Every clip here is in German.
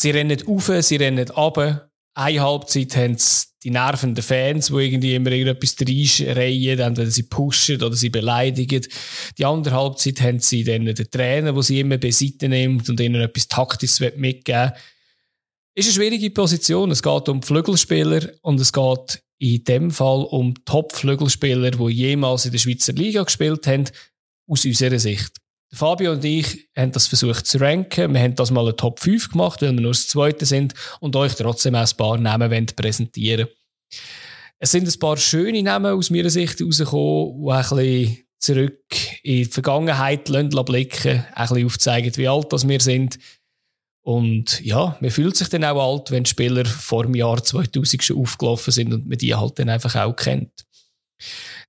sie rennen auf, sie rennen ab. Eine Halbzeit haben die nervenden Fans, die irgendwie immer irgendetwas reinschreien, wenn sie pushen oder sie beleidigen. Die andere Halbzeit haben sie dann den Trainer, der sie immer beiseite nimmt und ihnen etwas Taktisches mitgeben Ist eine schwierige Position. Es geht um Flügelspieler und es geht in dem Fall um Top-Flügelspieler, die jemals in der Schweizer Liga gespielt haben, aus unserer Sicht. Fabio und ich haben das versucht zu ranken. Wir haben das mal eine Top 5 gemacht, weil wir nur das Zweite sind und euch trotzdem auch ein paar Namen präsentieren Es sind ein paar schöne Namen aus meiner Sicht rausgekommen, die ein bisschen zurück in die Vergangenheit blicken, ein bisschen aufzeigen, wie alt das wir sind. Und ja, man fühlt sich dann auch alt, wenn Spieler vor dem Jahr 2000 schon aufgelaufen sind und man die halt dann einfach auch kennt.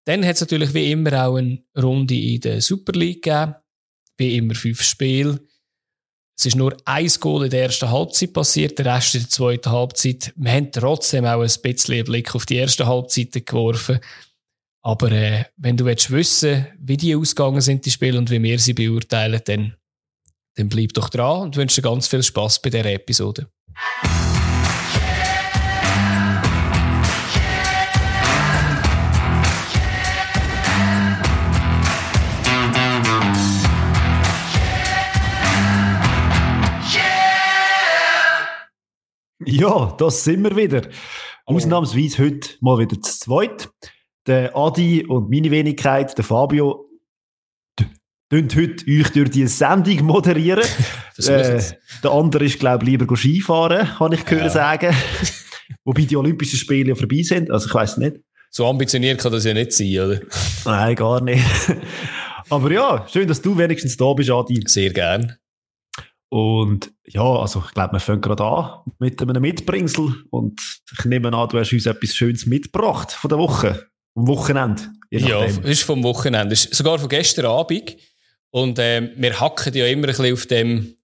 Dann hat es natürlich wie immer auch eine Runde in der Super League gegeben wie immer fünf Spiele. Es ist nur ein Goal in der ersten Halbzeit passiert, der Rest in der zweiten Halbzeit. Wir haben trotzdem auch ein bisschen einen Blick auf die erste Halbzeit geworfen. Aber äh, wenn du willst wissen wie die ausgegangen sind, die Spiele, und wie wir sie beurteilen, dann, dann bleib doch dran und wünsche dir ganz viel Spaß bei dieser Episode. Ja, das sind wir wieder. Oh. Ausnahmsweise heute mal wieder zu zweit. Der Adi und meine Wenigkeit, der Fabio, tun heute euch durch die Sendung moderieren. äh, der andere ist, glaube ich, lieber Skifahren, habe ich gehört ja. sagen. Wobei die Olympischen Spiele ja vorbei sind, also ich weiß nicht. So ambitioniert kann das ja nicht sein, oder? Nein, gar nicht. Aber ja, schön, dass du wenigstens da bist, Adi. Sehr gern. Und ja, also ich glaube, wir fangen gerade an mit einem Mitbringsel und ich nehme an, du hast uns etwas Schönes mitgebracht von der Woche, vom Wochenende. Ja, ist vom Wochenende, ist sogar von gestern Abend. Und äh, wir hacken ja immer ein bisschen auf dem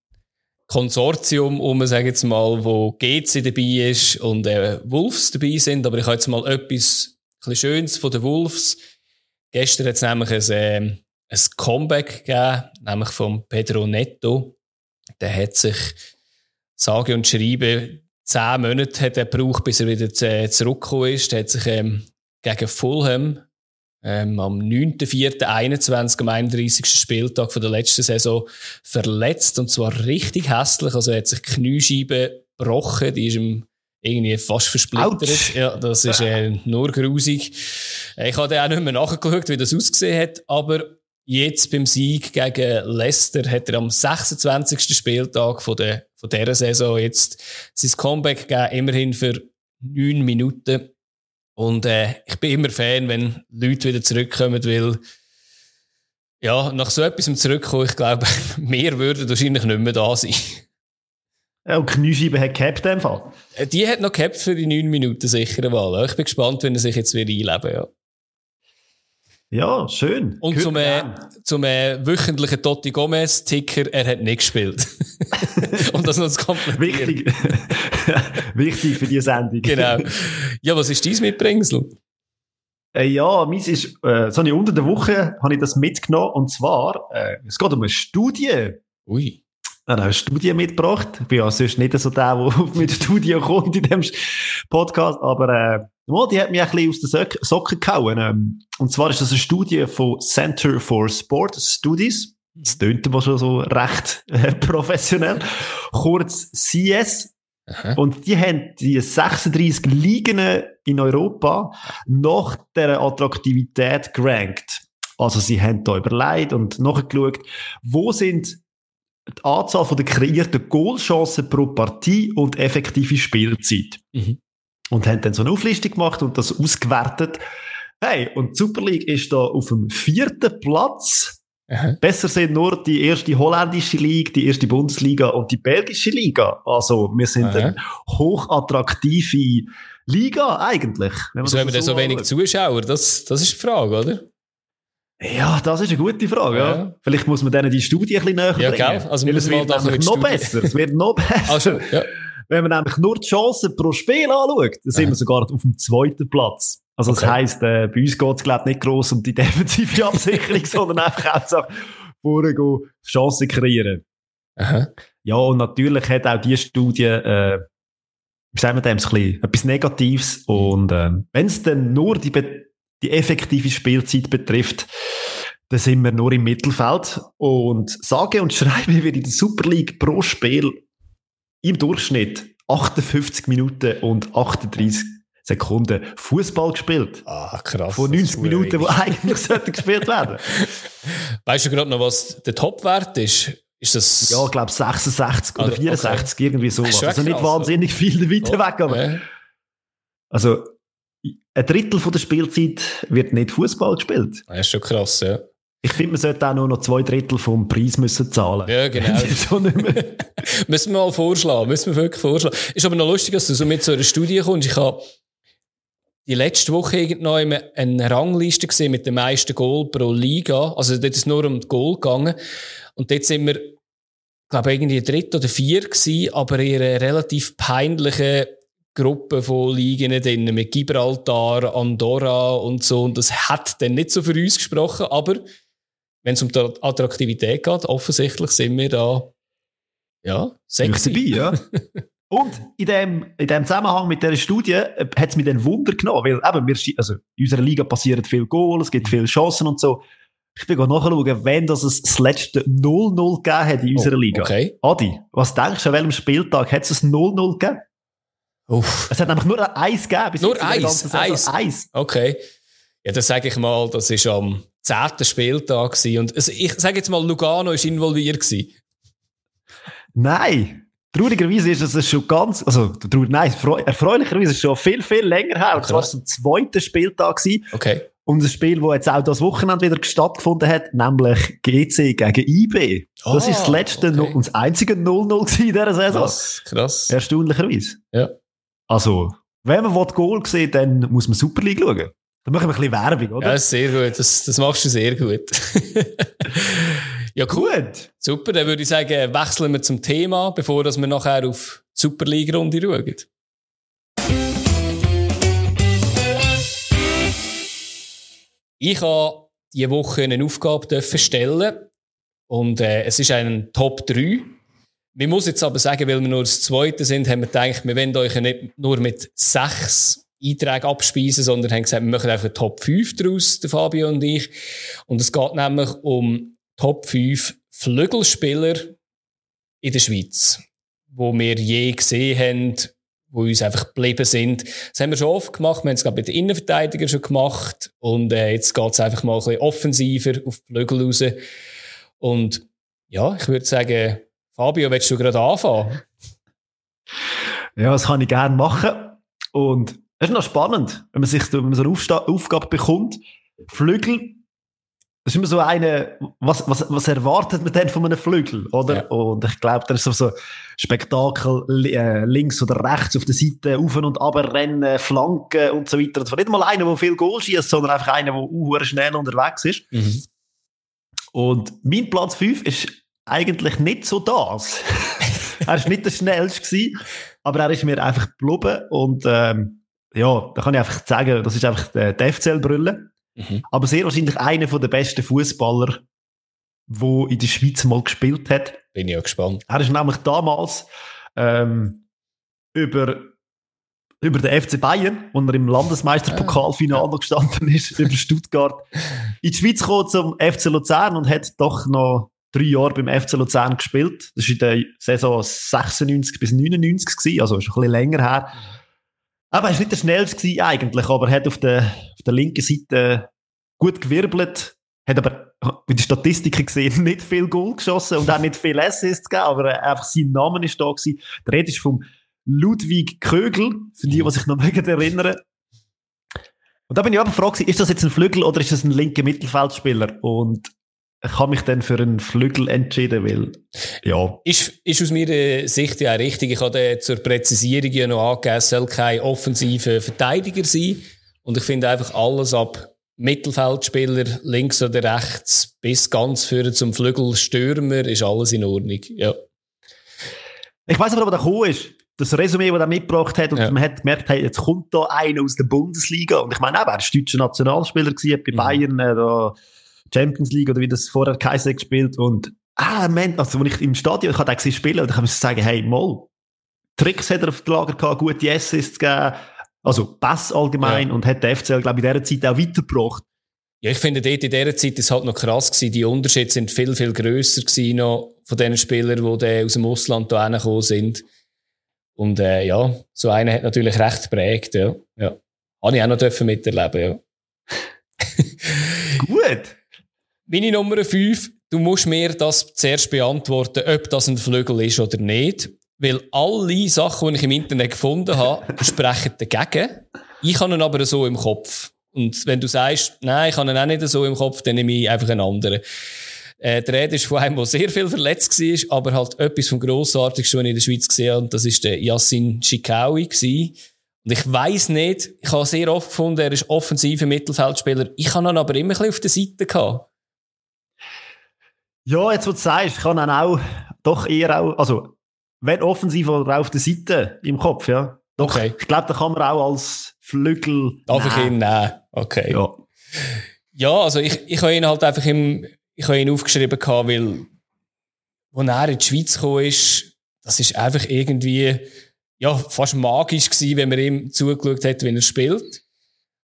Konsortium um, sagen jetzt mal, wo GC dabei ist und äh, Wolves dabei sind. Aber ich habe jetzt mal etwas ein Schönes von den Wolves. Gestern hat es nämlich ein, äh, ein Comeback gegeben, nämlich von Pedro Neto der hat sich, sage und schreibe, zehn Monate hat er gebraucht, bis er wieder zurückgekommen ist. Er hat sich ähm, gegen Fulham ähm, am 9.4.21, am 31. Spieltag von der letzten Saison verletzt und zwar richtig hässlich. Also er hat sich Kniescheibe gebrochen, die ist ihm irgendwie fast versplittert. Ja, das ist äh, nur grusig. Ich habe auch nicht mehr nachgeschaut, wie das ausgesehen hat, aber Jetzt beim Sieg gegen Leicester hat er am 26. Spieltag von, der, von dieser Saison jetzt sein Comeback gegeben, immerhin für neun Minuten. Und äh, ich bin immer Fan, wenn Leute wieder zurückkommen, weil ja, nach so etwas zurückkommen, ich glaube, mehr würden wahrscheinlich nicht mehr da sein. Ja, und Kniescheibe hat gehabt in dem Fall. Äh, die hat noch gehabt für die neun Minuten sicher Wahl. Ich bin gespannt, wenn er sich jetzt wieder einleben ja. Ja, schön. Und zum, äh, zum äh, wöchentlichen Totti Gomez-Ticker, er hat nicht gespielt. Und das noch das komplett. Wichtig. Wichtig für die Sendung. Genau. Ja, was ist dein Mitbringsel? Äh, ja, meins ist, äh, so eine unter der Woche habe ich das mitgenommen. Und zwar, äh, es geht um eine Studie. Ui habe eine Studie mitgebracht. Ich bin ja sonst nicht so der, der mit Studien kommt in dem Podcast, aber äh, die hat mich ein bisschen aus den Socken gehauen. Ähm, und zwar ist das eine Studie von Center for Sport Studies. Das tönt aber schon so recht äh, professionell. Kurz CS. Aha. Und die haben die 36 Ligen in Europa nach der Attraktivität gerankt. Also sie haben da überlegt und nachgeschaut, wo sind die Anzahl der kreierten Goalchancen pro Partie und effektive Spielzeit. Mhm. Und haben dann so eine Auflistung gemacht und das ausgewertet. Hey, und die Super League ist da auf dem vierten Platz. Aha. Besser sind nur die erste holländische Liga, die erste Bundesliga und die belgische Liga. Also, wir sind Aha. eine hochattraktive Liga eigentlich. Wieso haben wir denn so wenig Zuschauer? Das, das ist die Frage, oder? Ja, das ist eine gute Frage. Ja. ja. Vielleicht muss man denen die Studie ein bisschen näher ja, bringen. Gell? Also es wird nämlich noch besser. Es wird noch besser. Also, ja. Wenn man nämlich nur die Chancen pro Spiel anschaut, dann sind wir sogar auf dem zweiten Platz. Also okay. das heisst, äh, bei uns geht es glaube nicht gross um die defensive Absicherung, sondern einfach auch vorne Chancen kreieren. Aha. Ja, und natürlich hat auch die Studie, äh, wie sagen wir dem, ein bisschen, etwas Negatives. Und äh, wenn es dann nur die, die effektive Spielzeit betrifft, dann sind wir nur im Mittelfeld. Und sage und schreibe wir in der Super League pro Spiel im Durchschnitt 58 Minuten und 38 Sekunden Fußball gespielt. Ah, krass. Von 90 Minuten, die eigentlich sollten gespielt werden. Weißt du gerade noch, was der Topwert ist? Ist das? Ja, ich glaube 66 oder 64, okay. irgendwie sowas. Also nicht wahnsinnig viel weiter oh, weg, aber. Ja. Also, ein Drittel von der Spielzeit wird nicht Fußball gespielt. Das ist schon krass, ja. Ich finde, man sollte auch nur noch zwei Drittel vom Preis müssen zahlen. Ja, genau. müssen wir mal vorschlagen, müssen wir wirklich vorschlagen. Ist aber noch lustig, dass du so mit so einer Studie kommst. Ich habe die letzte Woche irgendwann eine Rangliste gesehen mit den meisten Goal pro Liga. Also dort ist nur um das Goal gegangen. Und dort sind wir, glaube ich, irgendwie dritt oder vier gewesen, aber in einer relativ peinlichen Gruppe von Ligen drin, mit Gibraltar, Andorra und so. Und das hat dann nicht so für uns gesprochen, aber wenn es um die Attraktivität geht, offensichtlich sind wir da, ja, sexy. dabei, ja. Und in dem, in dem Zusammenhang mit dieser Studie äh, hat es mich dann Wunder genommen, weil eben, wir, also in unserer Liga passieren viele Goals, es gibt viele Chancen und so. Ich bin nachschauen, wenn das das letzte 0-0 gegeben hat in unserer oh, Liga. Okay. Adi, was denkst du, an welchem Spieltag hat es ein 0-0 gegeben? Uff. Es hat nämlich nur ein Eis gegeben. Nur Eis? Eis? Eis. Okay. Ja, dann sage ich mal, das war am zehnten Spieltag gewesen. Und also ich sage jetzt mal, Lugano war involviert gewesen. Nein. Traurigerweise ist es schon ganz, also, traurig, nein, erfreulicherweise ist es schon viel, viel länger her. Und zwar war am zweiten Spieltag gewesen. Okay. Und ein Spiel, das jetzt auch das Wochenende wieder stattgefunden hat, nämlich GC gegen IB. Oh, das ist das ah, letzte okay. und das einzige 0-0 in dieser Saison. Krass, krass. Erstaunlicherweise. Ja. Also, wenn man Goal sieht, dann muss man Super League schauen. Dann machen wir ein bisschen Werbung, oder? Ja, sehr gut. Das, das machst du sehr gut. ja, cool. Gut. Super, dann würde ich sagen, wechseln wir zum Thema, bevor wir nachher auf die Superliga-Runde schauen. Ich habe diese Woche eine Aufgabe stellen und äh, es ist ein Top 3 wir muss jetzt aber sagen, weil wir nur das Zweite sind, haben wir gedacht, wir wollen euch nicht nur mit sechs Einträgen abspeisen, sondern haben gesagt, wir machen einfach Top 5 daraus, der Fabio und ich. Und es geht nämlich um Top 5 Flügelspieler in der Schweiz, wo wir je gesehen haben, wo uns einfach geblieben sind. Das haben wir schon oft gemacht. Wir haben es gerade mit den Innenverteidigern schon gemacht. Und äh, jetzt geht es einfach mal ein bisschen offensiver auf die Flügel raus. Und ja, ich würde sagen, Fabio, willst du gerade anfangen? Ja, das kann ich gerne machen. Und es ist noch spannend, wenn man sich wenn man so eine Aufsta Aufgabe bekommt. Flügel, das ist immer so eine, was, was, was erwartet man denn von einem Flügel, oder? Ja. Und ich glaube, da ist so, so Spektakel äh, links oder rechts auf der Seite, auf und ab rennen, Flanken und so weiter. Das war nicht mal einer, der viel Goal schießt, sondern einfach einer, der uh, schnell unterwegs ist. Mhm. Und mein Platz 5 ist eigentlich nicht so das. er war nicht der schnellste, gewesen, aber er ist mir einfach geblieben und ähm, ja, da kann ich einfach sagen, das ist einfach die, die FCL-Brille. Mhm. Aber sehr wahrscheinlich einer der besten Fußballer, der in der Schweiz mal gespielt hat. Bin ich ja gespannt. Er ist nämlich damals ähm, über über den FC Bayern, wo er im Landesmeisterpokalfinale ah, ja. gestanden ist, über Stuttgart, in die Schweiz gekommen zum FC Luzern und hat doch noch drei Jahre beim FC Luzern gespielt. Das war in der Saison 96 bis 99 gewesen, also schon ein bisschen länger her. Aber er war nicht der schnellste eigentlich, aber er hat auf der, auf der linken Seite gut gewirbelt, hat aber in den Statistiken gesehen nicht viel Goal geschossen und auch nicht viel Assists gegeben, aber einfach sein Name ist da gewesen. Der Rede ist vom Ludwig Kögel, für die, die sich noch erinnern Und da bin ich aber gefragt, ist das jetzt ein Flügel oder ist das ein linker Mittelfeldspieler? Und ich habe mich dann für einen Flügel entschieden, weil, ja. Ist, ist aus meiner Sicht ja richtig. Ich habe zur Präzisierung ja noch angegeben, es soll kein offensiver Verteidiger sein. Und ich finde einfach alles ab Mittelfeldspieler, links oder rechts, bis ganz für zum Flügelstürmer, ist alles in Ordnung, ja. Ich weiß aber, wo der gekommen ist. Das Resümee, das er mitgebracht hat, und ja. man hat gemerkt, hey, jetzt kommt da einer aus der Bundesliga. Und ich meine, er war deutscher Nationalspieler gewesen, bei mhm. Bayern, äh, da, Champions League oder wie das vorher Kaiser gespielt und ah, man, also, wenn ich im Stadion, ich habe den spielen, dann kann ich sagen, hey, mal, Tricks hat er auf dem Lager gehabt, gute Assists gegeben, also Pass allgemein ja. und hat der FCL, glaube ich, in dieser Zeit auch weitergebracht. Ja, ich finde, dort in dieser Zeit ist halt noch krass gewesen. Die Unterschiede sind viel, viel grösser gewesen noch von den Spielern, die aus dem Ausland hierher gekommen sind. Und, äh, ja, so einer hat natürlich recht geprägt, ja. ja. Habe ich auch noch dürfen miterleben, ja. Gut. Meine Nummer 5, du musst mir das zuerst beantworten, ob das ein Flügel ist oder nicht. Weil alle Sachen, die ich im Internet gefunden habe, sprechen dagegen. Ich habe ihn aber so im Kopf. Und wenn du sagst, nein, ich habe ihn auch nicht so im Kopf, dann nehme ich einfach einen anderen. Äh, der Rede ist von einem, der sehr viel verletzt war, aber halt etwas vom Grossartigsten, was ich in der Schweiz gesehen habe, und das war der Yassin Chikawi. Und ich weiss nicht, ich habe sehr oft gefunden, er ist offensiver Mittelfeldspieler. Ich habe ihn aber immer ein bisschen auf der Seite gehabt. Ja, jetzt, wo du sagst, ich kann ihn auch doch eher auch, also wenn offensiv oder auf der Seite im Kopf, ja. Doch, okay. ich glaube, da kann man auch als Flügel. Darf ich ihn nehmen? Okay. Ja. Ja, also ich, ich habe ihn halt einfach im, ich habe ihn aufgeschrieben gehabt, weil, als er in die Schweiz gekommen ist, das ist einfach irgendwie, ja, fast magisch gewesen, wenn man ihm zugeschaut hat, wenn er spielt.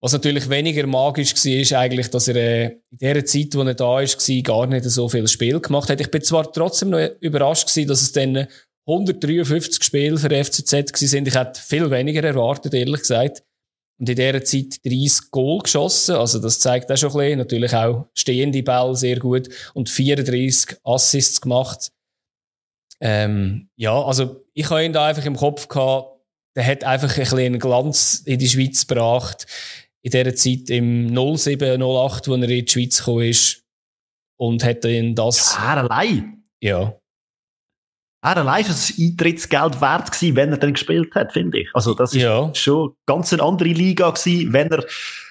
Was natürlich weniger magisch war, ist eigentlich, dass er äh, in der Zeit, wo er da ist, gar nicht so viel Spiel gemacht hat. Ich bin zwar trotzdem noch überrascht dass es dann 153 Spiele für FCZ sind. Ich hätte viel weniger erwartet, ehrlich gesagt. Und in dieser Zeit 30 Goal geschossen. Also das zeigt auch schon ein bisschen. Natürlich auch stehende Ball sehr gut. Und 34 Assists gemacht. Ähm, ja, also ich habe ihn da einfach im Kopf gehabt. Der hat einfach ein bisschen einen Glanz in die Schweiz gebracht. In dieser Zeit im 07, 08, wo er in die Schweiz gekommen ist. Und hat ihn das... Ja, allein? Ja. Er allein ist das Eintrittsgeld wert gewesen, wenn er dann gespielt hat, finde ich. Also, das ja. ist schon ganz eine andere Liga gewesen. Wenn er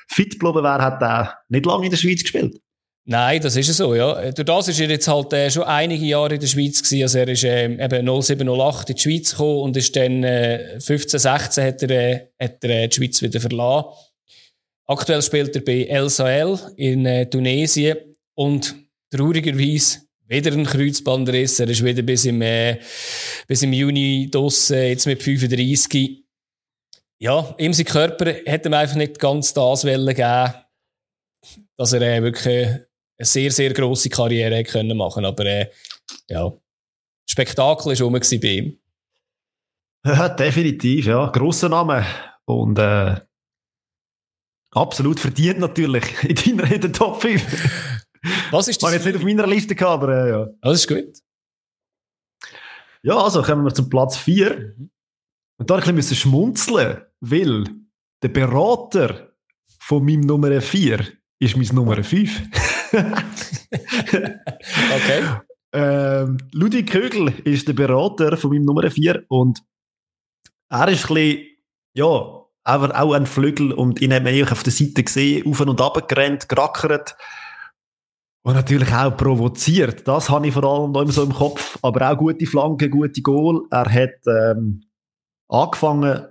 fit geblieben wäre, hat er nicht lange in der Schweiz gespielt. Nein, das ist so, ja. Durch das ist er jetzt halt äh, schon einige Jahre in der Schweiz gewesen. Also er ist äh, eben 0708 in die Schweiz gekommen und ist dann äh, 15, 16 hat er, äh, hat er äh, die Schweiz wieder verlassen. Aktuell spielt er bei El Sahel in äh, Tunesien und traurigerweise wieder ein Kreuzbandriss. Er ist wieder bis im, äh, bis im Juni draussen, jetzt mit 35. Ja, ihm sein Körper hätte ihm einfach nicht ganz das wollen geben, dass er äh, wirklich eine sehr, sehr grosse Karriere können machen Aber äh, ja, Spektakel war bei ihm. Ja, definitiv, ja. Grosser Name. Und äh, absolut verdient natürlich in deiner in der Top 5. Was ist das? Ich jetzt nicht auf meiner Liste gehabt, aber äh, ja. Das ist gut. Ja, also kommen wir zum Platz 4. Mhm. Und da ein bisschen schmunzeln, weil der Berater von meinem Nummer 4 ist mein Nummer 5. okay. Ähm, Ludwig Kögel ist der Berater von meinem Nummer 4 und er ist ein bisschen, ja, aber auch ein Flügel und ihn hat man auf der Seite gesehen, auf und ab gerannt, gerackert. Und natürlich auch provoziert. Das habe ich vor allem noch immer so im Kopf. Aber auch gute Flanken, gute Goal. Er hat ähm, angefangen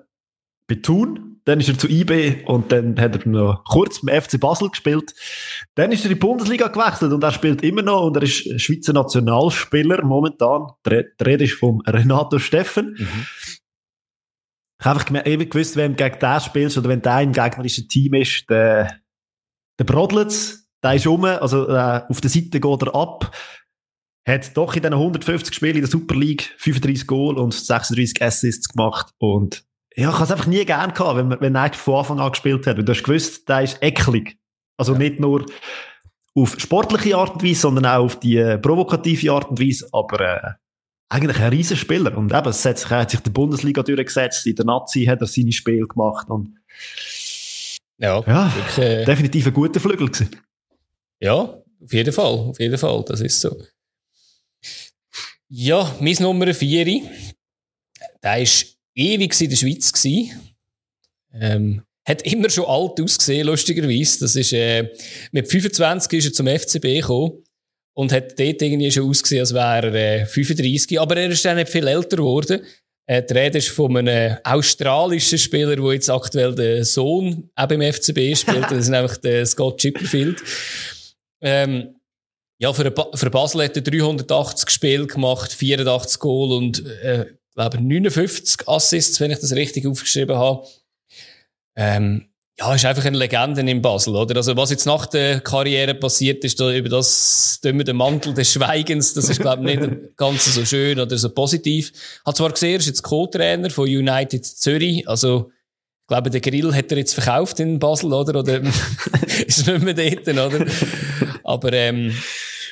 bei Thun, dann ist er zu IB und dann hat er noch kurz beim FC Basel gespielt. Dann ist er in die Bundesliga gewechselt und er spielt immer noch und er ist Schweizer Nationalspieler momentan. Der Rede ist von Renato Steffen. Mhm. Ich habe einfach eben gewusst, wenn du gegen den spielst oder wenn der im gegnerischen Team ist, der, der brodelt der ist rum, also äh, auf der Seite geht er ab. Hat doch in diesen 150 Spielen in der Super League 35 Goal und 36 Assists gemacht. Und ja, ich habe es einfach nie gern gehabt, wenn, wenn er von Anfang an gespielt hat. Weil du hast gewusst, der ist eklig. Also ja. nicht nur auf sportliche Art und Weise, sondern auch auf die äh, provokative Art und Weise. Aber äh, eigentlich ein Riesenspieler. Und eben, es hat sich, hat sich der Bundesliga durchgesetzt. In der Nazi hat er seine Spiele gemacht. Und ja, ja wirklich, äh, definitiv ein guter Flügel gewesen. Ja, auf jeden Fall, auf jeden Fall, das ist so. Ja, mein Nummer 4, der war ewig in der Schweiz. Ähm, hat immer schon alt ausgesehen, lustigerweise. Das ist, äh, mit 25 ist er zum FCB gekommen und hat dort irgendwie schon ausgesehen, als wäre er äh, 35. Aber er ist dann nicht viel älter geworden. Äh, die Rede ist von einem australischen Spieler, der jetzt aktuell den Sohn auch beim FCB spielt. Das ist nämlich der Scott Chipperfield. Ähm, Ja, für, für Basel hat er 380 Spiele gemacht, 84 Goal und, äh, glaube 59 Assists, wenn ich das richtig aufgeschrieben habe. Ähm, ja, ist einfach eine Legende in Basel, oder? Also, was jetzt nach der Karriere passiert ist, da über das, da den Mantel des Schweigens, das ist, glaube ich, nicht ganz so schön oder so positiv. Hat zwar gesehen, er ist jetzt Co-Trainer von United Zürich, also, ich glaube, den Grill hat er jetzt verkauft in Basel, oder? Oder ist nicht mehr dort, oder? Aber, ähm,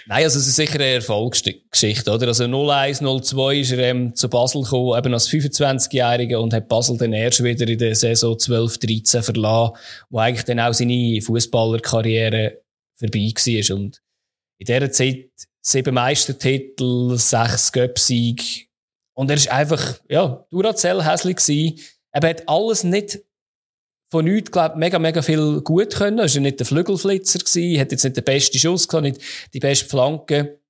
Nein, also es ist sicher eine Erfolgsgeschichte, oder? Also 01, 02 ist er ähm, zu Basel gekommen, eben als 25-Jähriger und hat Basel dann erst wieder in der Saison 12, 13 verlassen, wo eigentlich dann auch seine Fußballerkarriere vorbei war. Und in dieser Zeit sieben Meistertitel, sechs Göpsieg. Und er ist einfach, ja, Duracell hässlich gewesen. Er hat alles nicht von nichts, glaub, mega, mega viel gut können. Er war nicht der Flügelflitzer gewesen, hat jetzt nicht den besten Schuss gehabt, nicht die beste Flanke.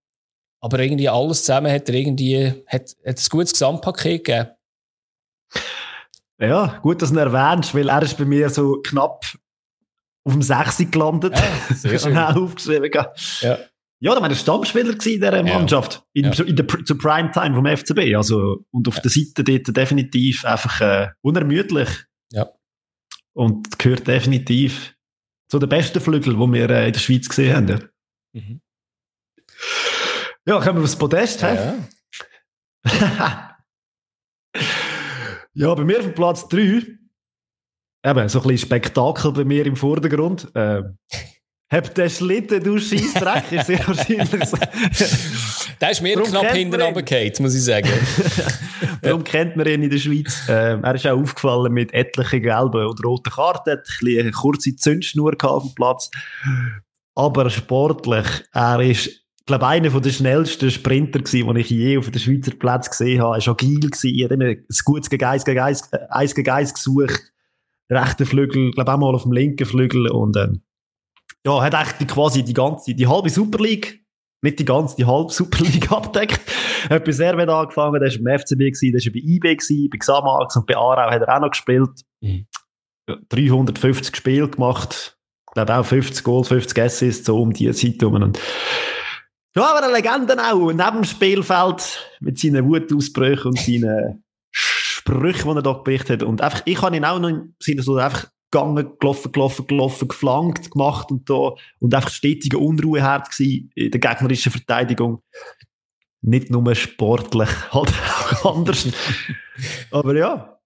Aber irgendwie alles zusammen hat er irgendwie, hat, hat ein gutes Gesamtpaket gegeben. Ja, gut, dass du ihn erwähnst, weil er ist bei mir so knapp auf dem 6 gelandet. Ja, sehr schön. aufgeschrieben. Ja. Ja, da war der Stammspieler in dieser Mannschaft. Ja. In, ja. in der, zur Primetime vom FCB. Also, und auf ja. der Seite dort definitiv einfach äh, unermüdlich. Ja. Und gehört definitiv zu den besten Flügeln, die wir äh, in der Schweiz gesehen haben. Mhm. Ja, kommen wir aufs Podest. Ja. ja, bei mir auf Platz 3, eben so ein bisschen Spektakel bei mir im Vordergrund. Äh, hab den Schlitten, du Scheissdreck, ist sehr wahrscheinlich so. Der ist mir Darum knapp hinten runtergefallen, muss ich sagen. Darum kennt man ihn in der Schweiz. Ähm, er ist auch aufgefallen mit etlichen gelben und roten Karten, hat ein eine kurze Zündschnur auf dem Platz. Aber sportlich, er ist, ich glaube, einer der schnellsten Sprinter den ich je auf den Schweizer Platz gesehen habe. Er war agil gewesen, er hat immer ein gutes gegen eins gesucht. Rechter Flügel, glaube auch mal auf dem linken Flügel und, ähm, ja, hat eigentlich quasi die ganze, die halbe Super League nicht die ganze, die halbe Superliga abdeckt. Er hat bei Servet angefangen, der war beim FCB, gewesen, der war bei IB, gewesen, bei Xamax und bei Aarau hat er auch noch gespielt. Mhm. 350 Spiele gemacht. Ich glaube auch 50 Goals, 50 Assists, so um die Zeit herum. Und ja, aber eine Legende auch. Neben dem Spielfeld mit seinen Wutausbrüchen und seinen Sprüchen, die er da berichtet hat. Und einfach, ich habe ihn auch noch im Sinne so einfach gegangen, gelaufen, gelaufen, gelaufen, geflankt, gemacht und da, und einfach stetige Unruheherd gewesen in der gegnerischen Verteidigung. Nicht nur sportlich, halt auch anders. Aber ja.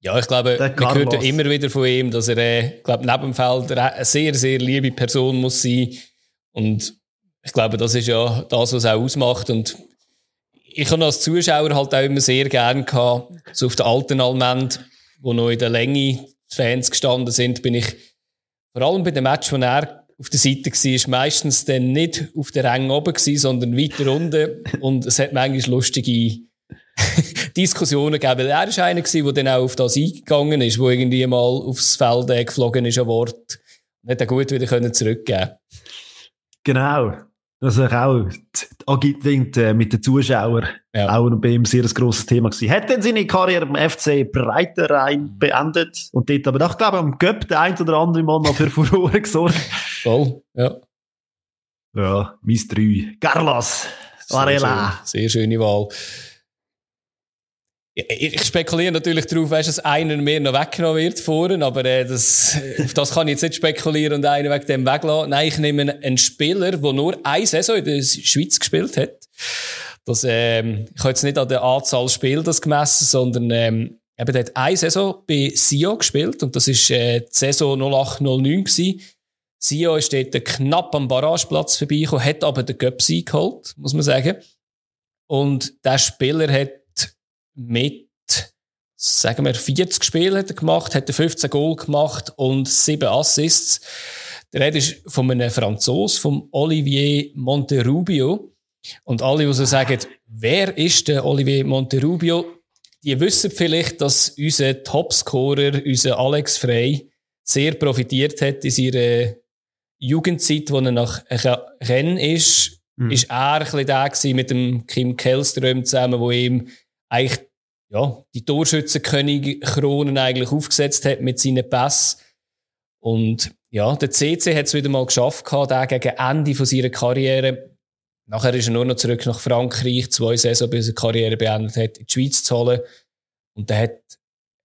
Ja, ich glaube, man hört ja immer wieder von ihm, dass er, äh, glaube, neben dem Feld eine sehr, sehr liebe Person muss sein. Und ich glaube, das ist ja das, was auch ausmacht. Und ich habe als Zuschauer halt auch immer sehr gern gehabt, so auf der alten Almend, wo noch in der Länge Fans gestanden sind, bin ich vor allem bei dem Match, wo er auf der Seite war, meistens dann nicht auf der Ränge oben gewesen, sondern weiter unten. Und es hat manchmal lustige Diskussionen gegeben. Er war einer der dann auch auf das eingegangen ist, wo irgendwie mal aufs Feld geflogen ist, ein Wort. Hat er gut wieder zurückgeben Genau. Das ist auch angewinkt äh, mit den Zuschauern ja. auch bei ihm sehr ein grosses Thema gewesen. Hat dann seine Karriere beim FC Breiterein beendet und dort aber auch, glaube ich, am Göpp der ein oder andere Mal noch für Furore gesorgt. Voll, ja. Ja, Miss 3. Carlos Varela. Sehr, sehr schöne Wahl. Ich spekuliere natürlich darauf, weißt, dass einer mehr noch weggenommen wird vorhin, aber äh, das, auf das kann ich jetzt nicht spekulieren und einen wegen dem weglassen. Nein, ich nehme einen Spieler, der nur eine Saison in der Schweiz gespielt hat. Das, ähm, ich habe jetzt nicht an der Anzahl Spiele das gemessen, sondern ähm, eben, der hat eine Saison bei Sio gespielt und das ist äh, die Saison 0809 gewesen. Sio ist dort knapp am Barrageplatz vorbeigekommen, hat aber den Göpsi geholt, muss man sagen. Und der Spieler hat mit, sagen wir, 40 Spiele hat er gemacht, hat er 15 Goal gemacht und 7 Assists. Der Rede ist von einem Franzos, vom Olivier Monterubio. Und alle, die so sagen, wer ist der Olivier Monterubio? Die wissen vielleicht, dass unser Topscorer, unser Alex Frey, sehr profitiert hat in seiner Jugendzeit, wo er nach Rennes ist. Mhm. Ist er ein der mit dem Kim Kellström zusammen, wo ihm eigentlich, ja, die Torschützenkönig-Kronen eigentlich aufgesetzt hat mit seinen Pass. Und ja, der CC hat es wieder mal geschafft, gehabt, gegen Ende von seiner Karriere nachher ist er nur noch zurück nach Frankreich, zwei Saison, bis er die Karriere beendet hat, in die Schweiz zu holen. Und der hat,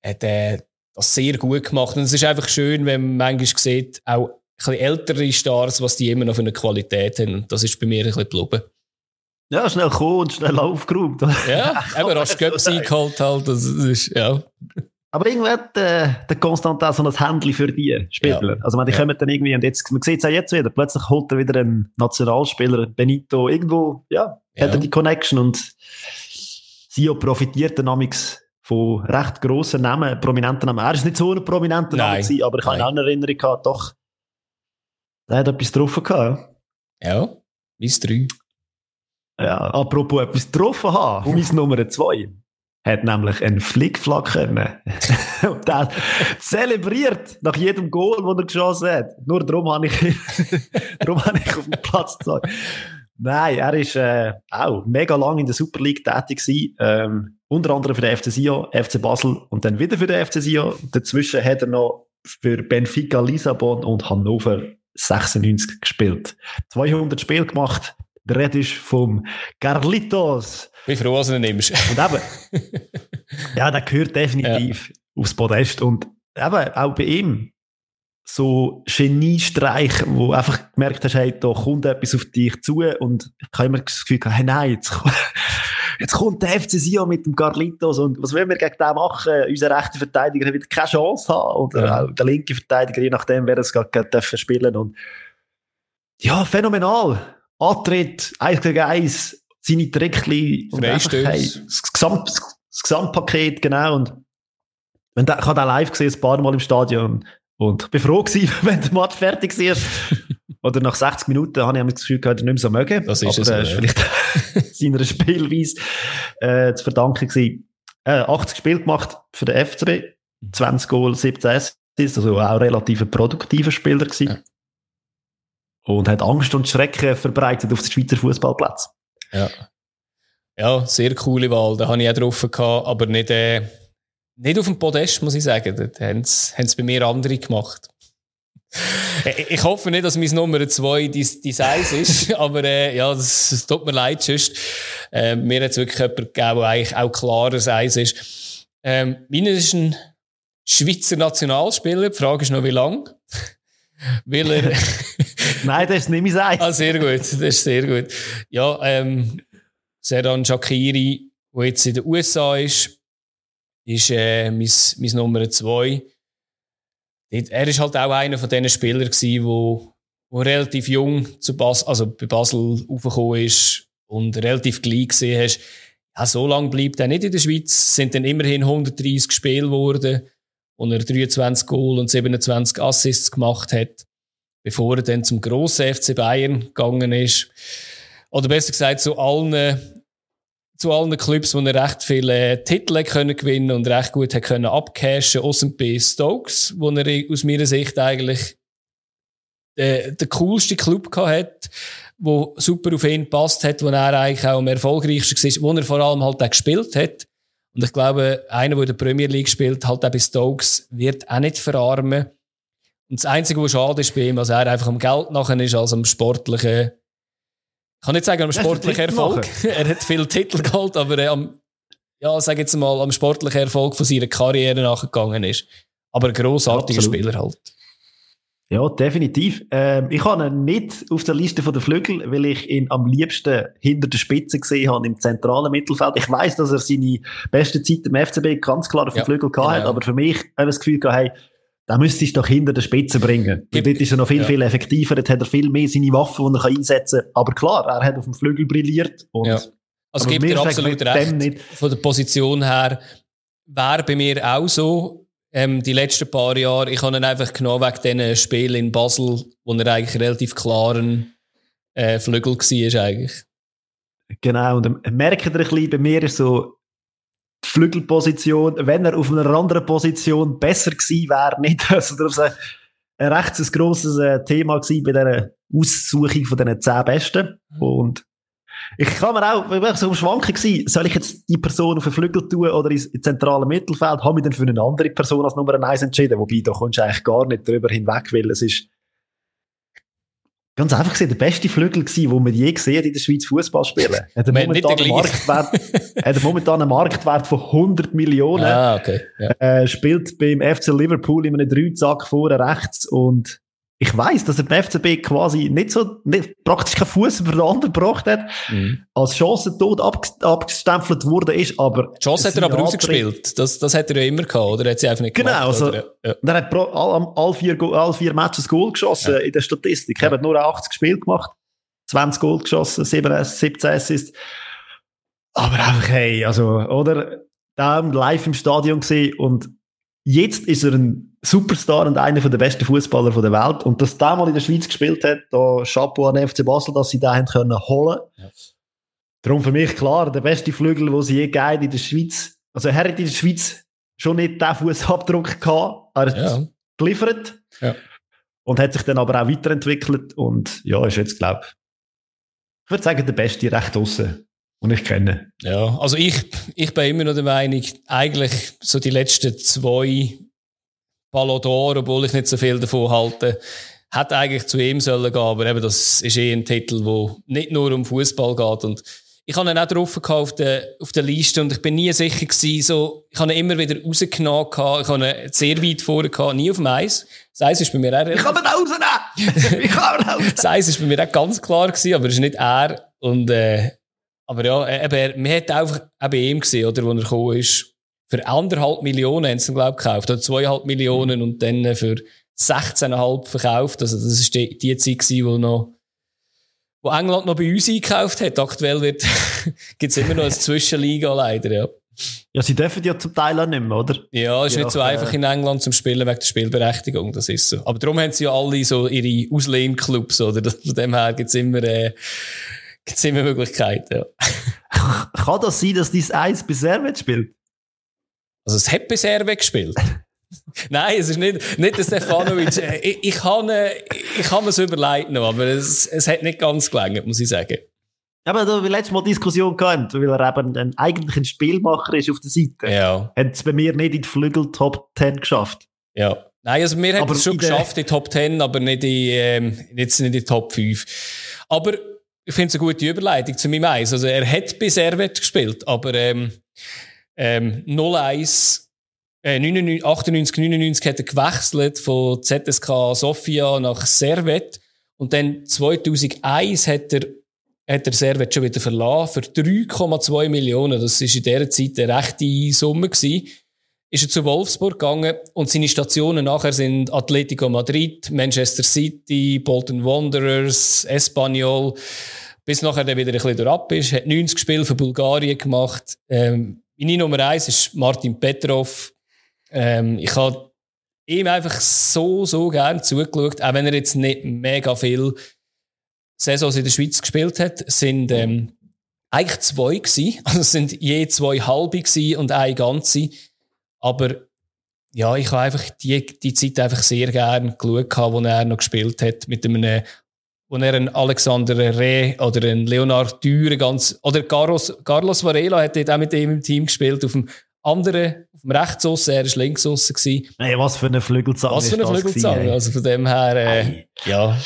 hat äh, das sehr gut gemacht. Und es ist einfach schön, wenn man manchmal sieht, auch ein bisschen ältere Stars, was die immer noch für eine Qualität haben. Und das ist bei mir ein bisschen geblieben. Ja, schnell gekommen und schnell aufgeräumt. Ja, eben rasch Göpsi so geholt halt. Das ist, ja. Aber irgendwie hat äh, der Konstant auch so ein Handy für die Spieler. Ja. Also, man, die ja. kommen dann irgendwie, und jetzt, man sieht es auch jetzt wieder, plötzlich holt er wieder einen Nationalspieler, Benito, irgendwo, ja, ja. hat er die Connection und Sio profitiert dann namens von recht grossen Namen, prominenten Namen. Er ist nicht so ein prominenter Name gewesen, aber ich habe auch eine Erinnerung gehabt, doch, der hat etwas getroffen gehabt. Ja, bis drei. Ja, apropos etwas getroffen haben, mein Nummer zwei hat nämlich einen Flickflack können. und der zelebriert nach jedem Goal, das er geschossen hat. Nur darum habe ich, darum habe ich auf dem Platz gesagt. Nein, er ist äh, auch mega lang in der Super League tätig gewesen. Ähm, unter anderem für den FC Sion, FC Basel und dann wieder für den FC Sion. Dazwischen hat er noch für Benfica Lissabon und Hannover 96 gespielt. 200 Spiele gemacht. Der Red ist vom Carlitos. Wie froh, dass du ihn nimmst. Und eben, ja, der gehört definitiv ja. aufs Podest. Und eben, auch bei ihm, so Geniestreich, wo einfach gemerkt hast, hey, da kommt etwas auf dich zu und ich habe immer das Gefühl, hey, nein, jetzt, jetzt kommt der FC Sion mit dem Carlitos und was wollen wir gegen den machen? Unser rechter Verteidiger wird keine Chance haben oder ja. auch der linke Verteidiger, je nachdem, wer es gerade spielen und ja, phänomenal. Antritt, eins gegen eins, seine Trickli und einfach, hey, das, Gesamt, das Gesamtpaket, genau. Und wenn der, ich habe den live gesehen, ein paar Mal im Stadion. Und ich bin froh gewesen, wenn der Match fertig war. Oder nach 60 Minuten habe ich das Gefühl er nicht mehr so mögen. Das ist Aber, es. Äh, vielleicht seiner Spielweise äh, zu verdanken gewesen. Äh, 80 Spiele gemacht für den FCB. 20 Goal, 17 Assists. Also auch relativ ein produktiver Spieler gewesen. Ja. Und hat Angst und Schrecken verbreitet auf den Schweizer Fußballplatz. Ja. Ja, sehr coole Wahl. Da habe ich auch drauf gehabt, aber nicht, äh, nicht auf dem Podest, muss ich sagen. Da haben es bei mir andere gemacht. ich hoffe nicht, dass mein Nummer zwei die, die ist, aber äh, ja, das, das tut mir leid, sonst. Äh, mir hat es wirklich jemanden gegeben, der eigentlich auch klarer Size ist. Ähm, meiner ist ein Schweizer Nationalspieler, die Frage ist noch, wie lang? Weil er Nein, das ist nicht mein Eis. Ah, sehr gut, das ist sehr gut. Ja, ähm, Seran Shakiri, der jetzt in den USA ist, ist äh, mein, mein Nummer zwei. Er ist halt auch einer von diesen Spielern gewesen, wo, wo relativ jung zu Bas also bei Basel aufgekommen ist und relativ gleich gesehen hast. Ja, so lange bleibt er nicht in der Schweiz. Sind dann immerhin 130 Spiele geworden, wo er 23 Goal und 27 Assists gemacht hat bevor er dann zum grossen FC Bayern gegangen ist. Oder besser gesagt, zu allen, zu allen Clubs, wo er recht viele Titel können gewinnen und recht gut hat können abcashen, außer bei Stokes, wo er aus meiner Sicht eigentlich der, der coolste Club hat, wo super auf ihn passt hat, wo er eigentlich auch am erfolgreichsten war, wo er vor allem halt auch gespielt hat. Und ich glaube, einer, der in der Premier League spielt, halt auch bei Stokes, wird auch nicht verarmen. Und das Einzige, was schade ist bei ihm, dass er einfach am Geld nachher ist, als am sportlichen, ich kann nicht sagen am sportlichen Erfolg. er hat viele Titel geholt, aber er am, ja, sag jetzt mal, am sportlichen Erfolg von seiner Karriere nachgegangen ist. Aber ein grossartiger Absolut. Spieler halt. Ja, definitiv. Ähm, ich habe ihn nicht auf der Liste der Flügel, weil ich ihn am liebsten hinter der Spitze gesehen habe, im zentralen Mittelfeld. Ich weiß, dass er seine beste Zeit im FCB ganz klar auf dem ja, Flügel gehabt genau. hat, aber für mich habe ich das Gefühl gehabt, hey, da müsste ich doch hinter der Spitze bringen. Gibt, dort ist er noch viel, ja. viel effektiver, dort hat er viel mehr seine Waffen, die er einsetzen kann. Aber klar, er hat auf dem Flügel brilliert. Und ja. Also gibt dir absolut recht. Von der Position her wäre bei mir auch so. Ähm, die letzten paar Jahre, ich habe ihn einfach genommen wegen diesen Spielen in Basel, wo er eigentlich relativ klaren äh, Flügel war eigentlich. Genau, und merkt ihr ein bisschen, bei mir ist so, Flügelposition, wenn er auf einer anderen Position besser gewesen wäre, nicht. Also, das war ein, recht ein grosses äh, Thema gewesen bei dieser Aussuchung von diesen zehn Besten. Mhm. Und ich kann mir auch, ich so am Schwanken gewesen, soll ich jetzt die Person auf den Flügel tun oder ins zentrale Mittelfeld, habe ich dann für eine andere Person als Nummer 1 entschieden. Wobei, da kommst du eigentlich gar nicht drüber hinweg, weil es ist ganz einfach gesehen der beste Flügel gewesen, den wir je gesehen in der Schweiz Fußball spielen. Hat er momentan, einen Marktwert, hat momentan einen Marktwert von 100 Millionen. Ah, okay. Ja. Äh, spielt beim FC Liverpool in einem Dreizack vorne rechts und ich weiß, dass er beim FCB quasi nicht so, nicht, praktisch keinen Fuß über den anderen gebracht hat, mhm. als Chancentod ab, abgestempelt wurde ist, aber. Die Chance hat er aber rausgespielt. Das, das hat er ja immer gehabt, oder? Hat sie einfach nicht genau, gemacht, also, ja. Er hat all, all, vier, all vier Matches Goal geschossen ja. in der Statistik. Er hat nur 80 Spiele gemacht, 20 Goal geschossen, 17, 17 Assists. Aber einfach, hey, also, oder? Da live im Stadion gesehen und Jetzt ist er ein Superstar und einer der besten Fußballer der Welt. Und dass der mal in der Schweiz gespielt hat, da Chapeau an FC Basel, dass sie den können holen. Ja. Darum für mich klar, der beste Flügel, den sie je gegeben in der Schweiz. Also er hat in der Schweiz schon nicht den Fußabdruck gehabt, er hat ja. geliefert. Ja. Und hat sich dann aber auch weiterentwickelt und ja, ist jetzt, glaube ich, ich würde sagen, der beste recht außen und ich kenne. Ja, also ich, ich bin immer noch der Meinung, eigentlich so die letzten zwei Ballon d'Or, obwohl ich nicht so viel davon halte, hätte eigentlich zu ihm sollen gehen, aber eben das ist eh ein Titel, wo nicht nur um Fußball geht und ich habe ihn auch drauf auf der, auf der Liste und ich bin nie sicher gewesen, so, ich habe ihn immer wieder rausgenommen ich habe ihn sehr weit vorne gehabt, nie auf dem Eis. Das Eis ist bei mir auch... Ich kann ihn rausnehmen! ich kann ihn rausnehmen! Das Eis ist bei mir auch ganz klar gewesen, aber es ist nicht er und, äh, aber ja, äh, eben, man hat einfach auch bei ihm gesehen, oder, wo er gekommen ist. Für anderthalb Millionen haben sie ihn, glaube ich, gekauft. Oder zweieinhalb Millionen und dann für 16,5 verkauft. Also, das ist die, die Zeit gewesen, wo noch, wo England noch bei uns eingekauft hat. Aktuell wird, gibt's immer noch eine Zwischenliga leider, ja. Ja, sie dürfen ja zum Teil auch nicht mehr, oder? Ja, ist ja, nicht so einfach äh, in England zum Spielen wegen der Spielberechtigung, das ist so. Aber darum haben sie ja alle so ihre Ausleihclubs, oder? Von dem her gibt's immer, äh, Gibt immer Möglichkeiten, ja. Kann das sein, dass dein Eis bei Servet spielt? Also es hat bei Servet gespielt. Nein, es ist nicht, nicht der Stefanovic. Ich, ich habe ich hab mir so überlegt noch, aber es, es hat nicht ganz gelangt, muss ich sagen. Aber da wir letztes Mal Diskussion gehabt, weil er eben ein, eigentlich ein Spielmacher ist auf der Seite. Ja. Hat es bei mir nicht in die Flügel Top 10 geschafft. Ja. Nein, also wir haben es schon geschafft in die Top 10, aber nicht in, ähm, jetzt nicht in die Top 5. Aber ich finde es eine gute Überleitung zu meinem Eis. Also er hat bei Servet gespielt, aber ähm, ähm, 0-1 äh, 99, 98, 99 hat er gewechselt von ZSK Sofia nach Servet und dann 2001 hat er hat er Servet schon wieder verlassen für 3,2 Millionen. Das ist in dieser Zeit eine rechte Summe gewesen. Ist er zu Wolfsburg gegangen und seine Stationen nachher sind Atletico Madrid, Manchester City, Bolton Wanderers, Espanyol bis nachher dann wieder ein bisschen ab ist. Hat 90 Spiele für Bulgarien gemacht. Ähm, meine Nummer eins ist Martin Petrov. Ähm, ich habe ihm einfach so, so gern zugeschaut, auch wenn er jetzt nicht mega viel Saisons in der Schweiz gespielt hat, sind ähm, eigentlich zwei gewesen. Also es sind je zwei halbe gewesen und eine ganze. Aber ja, ich habe einfach die, die Zeit einfach sehr gern geschaut, wo er noch gespielt hat, mit einem wo er einen Alexander Re oder einen Leonard Düre ganz, oder Carlos, Carlos Varela hat dort auch mit ihm im Team gespielt, auf dem anderen, auf dem Rechtsaussen, er war gewesen. Hey, was für eine Flügelzange Was für eine Flügelzange, also von dem her, äh, ja.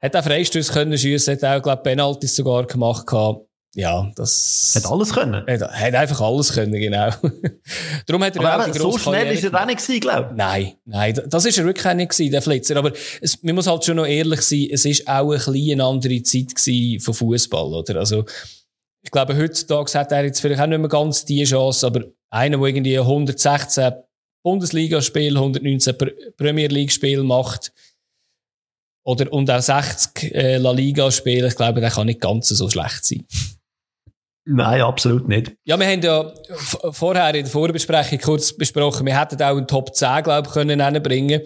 Hat auch Freistöße können schiessen, hat auch, glaube Penalties sogar gemacht gehabt ja, das. Hat alles können. Hat, hat einfach alles können, genau. Darum hat er aber auch die so schnell Karriere ist er auch nicht gewesen, glaube ich. Nein, nein, das ist er wirklich auch nicht gewesen, der Flitzer. Aber es, man muss halt schon noch ehrlich sein, es ist auch ein bisschen eine andere Zeit gewesen von Fußball, oder? Also, ich glaube, heutzutage hat er jetzt vielleicht auch nicht mehr ganz die Chance, aber einer, der irgendwie 116 Bundesligaspiele, 119 Premier League Spiele macht, oder, und auch 60 äh, La Liga Spiele, ich glaube, der kann nicht ganz so schlecht sein. Nein, absolut nicht. Ja, wir haben ja vorher in der Vorbesprechung kurz besprochen, wir hätten auch einen Top 10, glaube ich, können bringen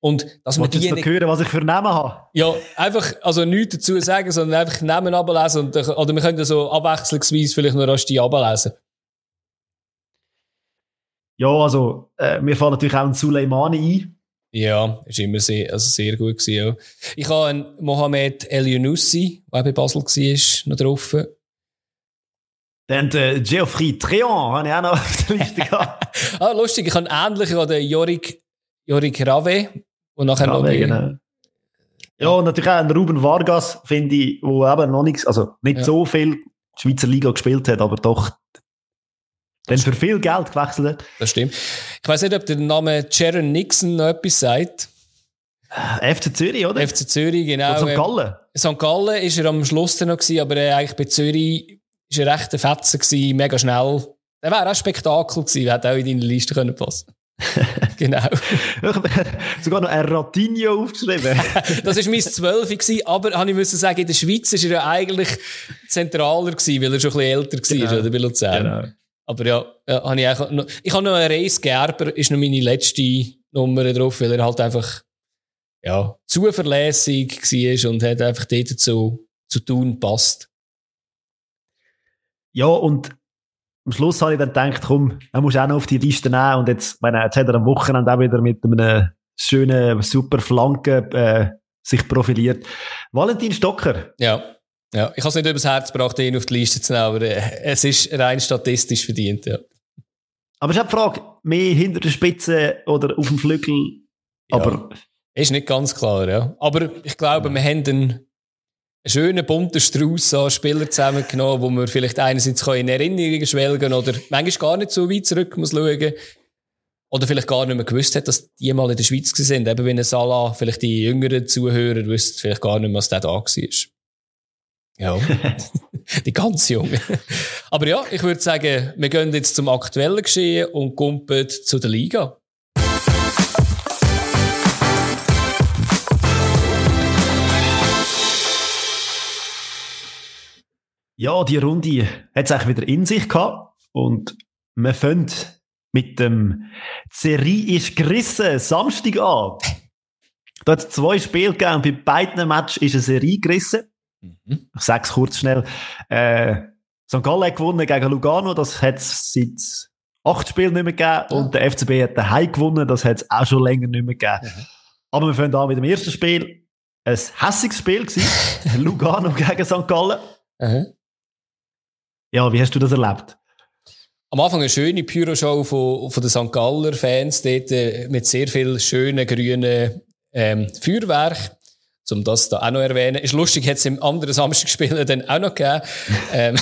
und dass wir die nicht hören, was ich für Namen habe? Ja, einfach, also nichts dazu sagen, sondern einfach Namen ablesen und, oder wir können so abwechslungsweise vielleicht noch erst die ablesen. Ja, also, äh, mir fällt natürlich auch ein Suleimani ein. Ja, ist immer sehr, also sehr gut gewesen, ja. Ich habe einen Mohamed El Younussi, der bei Basel war, noch drauf. Dann äh, Geoffrey Treon habe ich auch noch auf der Liste gehabt. ah, lustig, ich habe ähnlich den Jorik, Jorik Rave, und nachher Rave, noch genau. Ja, und natürlich auch einen Ruben Vargas, finde ich, wo eben noch nichts, also nicht Ja. so viel Schweizer Liga gespielt hat, aber doch dann für viel Geld gewechselt hat. Das stimmt. Ich weiß nicht, ob der Name Jaron Nixon noch etwas sagt. FC Zürich, oder? FC Zürich, genau. Oder St. ähm, Gallen. St. Gallen ist er am Schluss dann noch gewesen, aber äh, eigentlich bei Zürich ist recht ein Fetzen gewesen, mega schnell. Der wäre auch ein Spektakel gewesen, hätte auch in deine Liste können passen. genau. Sogar noch ein Ratinho aufgeschrieben. Das war mein 12 gewesen, aber habe ich müssen sagen, in der Schweiz ist er ja eigentlich zentraler gewesen, weil er schon ein bisschen älter war, Genau. oder bei Luzern. Aber ja, ja habe ich auch noch, ich habe noch einen Reis Gerber, ist noch meine letzte Nummer drauf, weil er halt einfach, ja, zuverlässig war und hat einfach dort zu, zu tun passt. Ja, und am Schluss habe ich dann gedacht, komm, er muss auch noch auf die Liste nehmen. Und jetzt, meine, jetzt hat er am Wochenende auch wieder mit einem schönen, super Flanke äh, sich profiliert. Valentin Stocker. Ja. Ja, ich habe es nicht übers Herz gebracht, ihn auf die Liste zu nehmen, aber äh, es ist rein statistisch verdient, ja. Aber ich habe die Frage, mehr hinter der Spitze oder auf dem Flügel? Ja. Aber Ist nicht ganz klar, ja. Aber ich glaube, wir haben einen, einen schönen bunten Strauß an Spielern zusammengenommen, wo man vielleicht einerseits in Erinnerungen schwelgen oder manchmal gar nicht so weit zurück muss schauen. Oder vielleicht gar nicht mehr gewusst hat, dass die mal in der Schweiz waren. Eben wie ein Salah, vielleicht die jüngeren Zuhörer wüssten vielleicht gar nicht mehr, was der da war. Ja. die ganz Jungen. Aber ja, ich würde sagen, wir gehen jetzt zum aktuellen Geschehen und kumpen zu der Liga. Ja, die Runde hat es eigentlich wieder in sich gehabt. Und wir fangen mit dem Serie ist gerissen, Samstag an. Da hat es zwei Spiele gegeben und bei beiden Matches ist eine Serie gerissen. Mhm. Ich sage es kurz schnell. Äh, St. Gallen hat gewonnen gegen Lugano, das hat es seit acht Spielen nicht mehr gegeben. Und der FCB hat daheim gewonnen, das hat es auch schon länger nicht mehr gegeben. Mhm. Aber wir fangen an mit dem ersten Spiel. Ein hässiges Spiel gewesen. Lugano gegen St. Gallen. Aha. Ja, wie hast du das erlebt? Am Anfang eine schöne Pyroshow von, von den St. Galler Fans dort, äh, mit sehr viel schönen grünen ähm, Feuerwerk. Um das da auch noch erwähnen. Ist lustig, hat es im anderen Samstagspiel dann auch noch gegeben. ähm,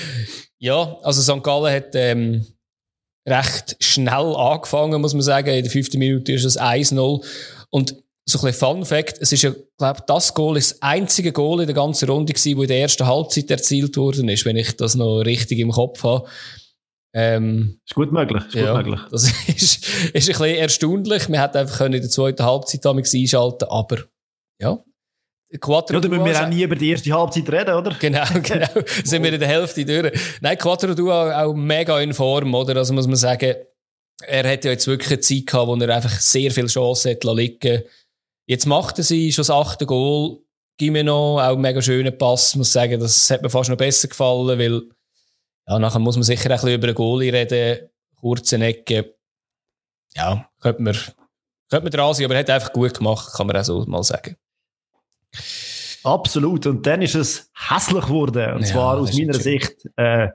ja, also St. Gallen hat ähm, recht schnell angefangen, muss man sagen. In der fünften Minute ist es 1-0. Und so ein bisschen Fun Fact, es ist ja, glaube das Goal ist das einzige Goal in der ganzen Runde gewesen, wo in der ersten Halbzeit erzielt worden ist, wenn ich das noch richtig im Kopf habe. Ähm, Ist gut möglich. Ist gut ja, möglich. das ist, ist ein bisschen erstaunlich. Man hätte einfach können in der zweiten Halbzeit damals einschalten aber ja. Quattro Ja, da müssen wir auch nie über die erste Halbzeit reden, oder? Genau, genau. sind wir in der Hälfte durch. Nein, Quattro Dua auch mega in Form, oder? Also muss man sagen, er hat ja jetzt wirklich eine Zeit gehabt, wo er einfach sehr viel Chancen hat liegen Jetzt macht er sie schon das achte Goal. Gimeno, auch einen mega schönen Pass, muss sagen, das hat mir fast noch besser gefallen, weil, ja, nachher muss man sicher ein bisschen über einen Goalie reden, kurze Ecke. Ja, könnte man, könnte man dran sein, aber er hat einfach gut gemacht, kann man auch so mal sagen. Absolut. Und dann ist es hässlich geworden. Und Ja, zwar aus meiner. Sicht äh,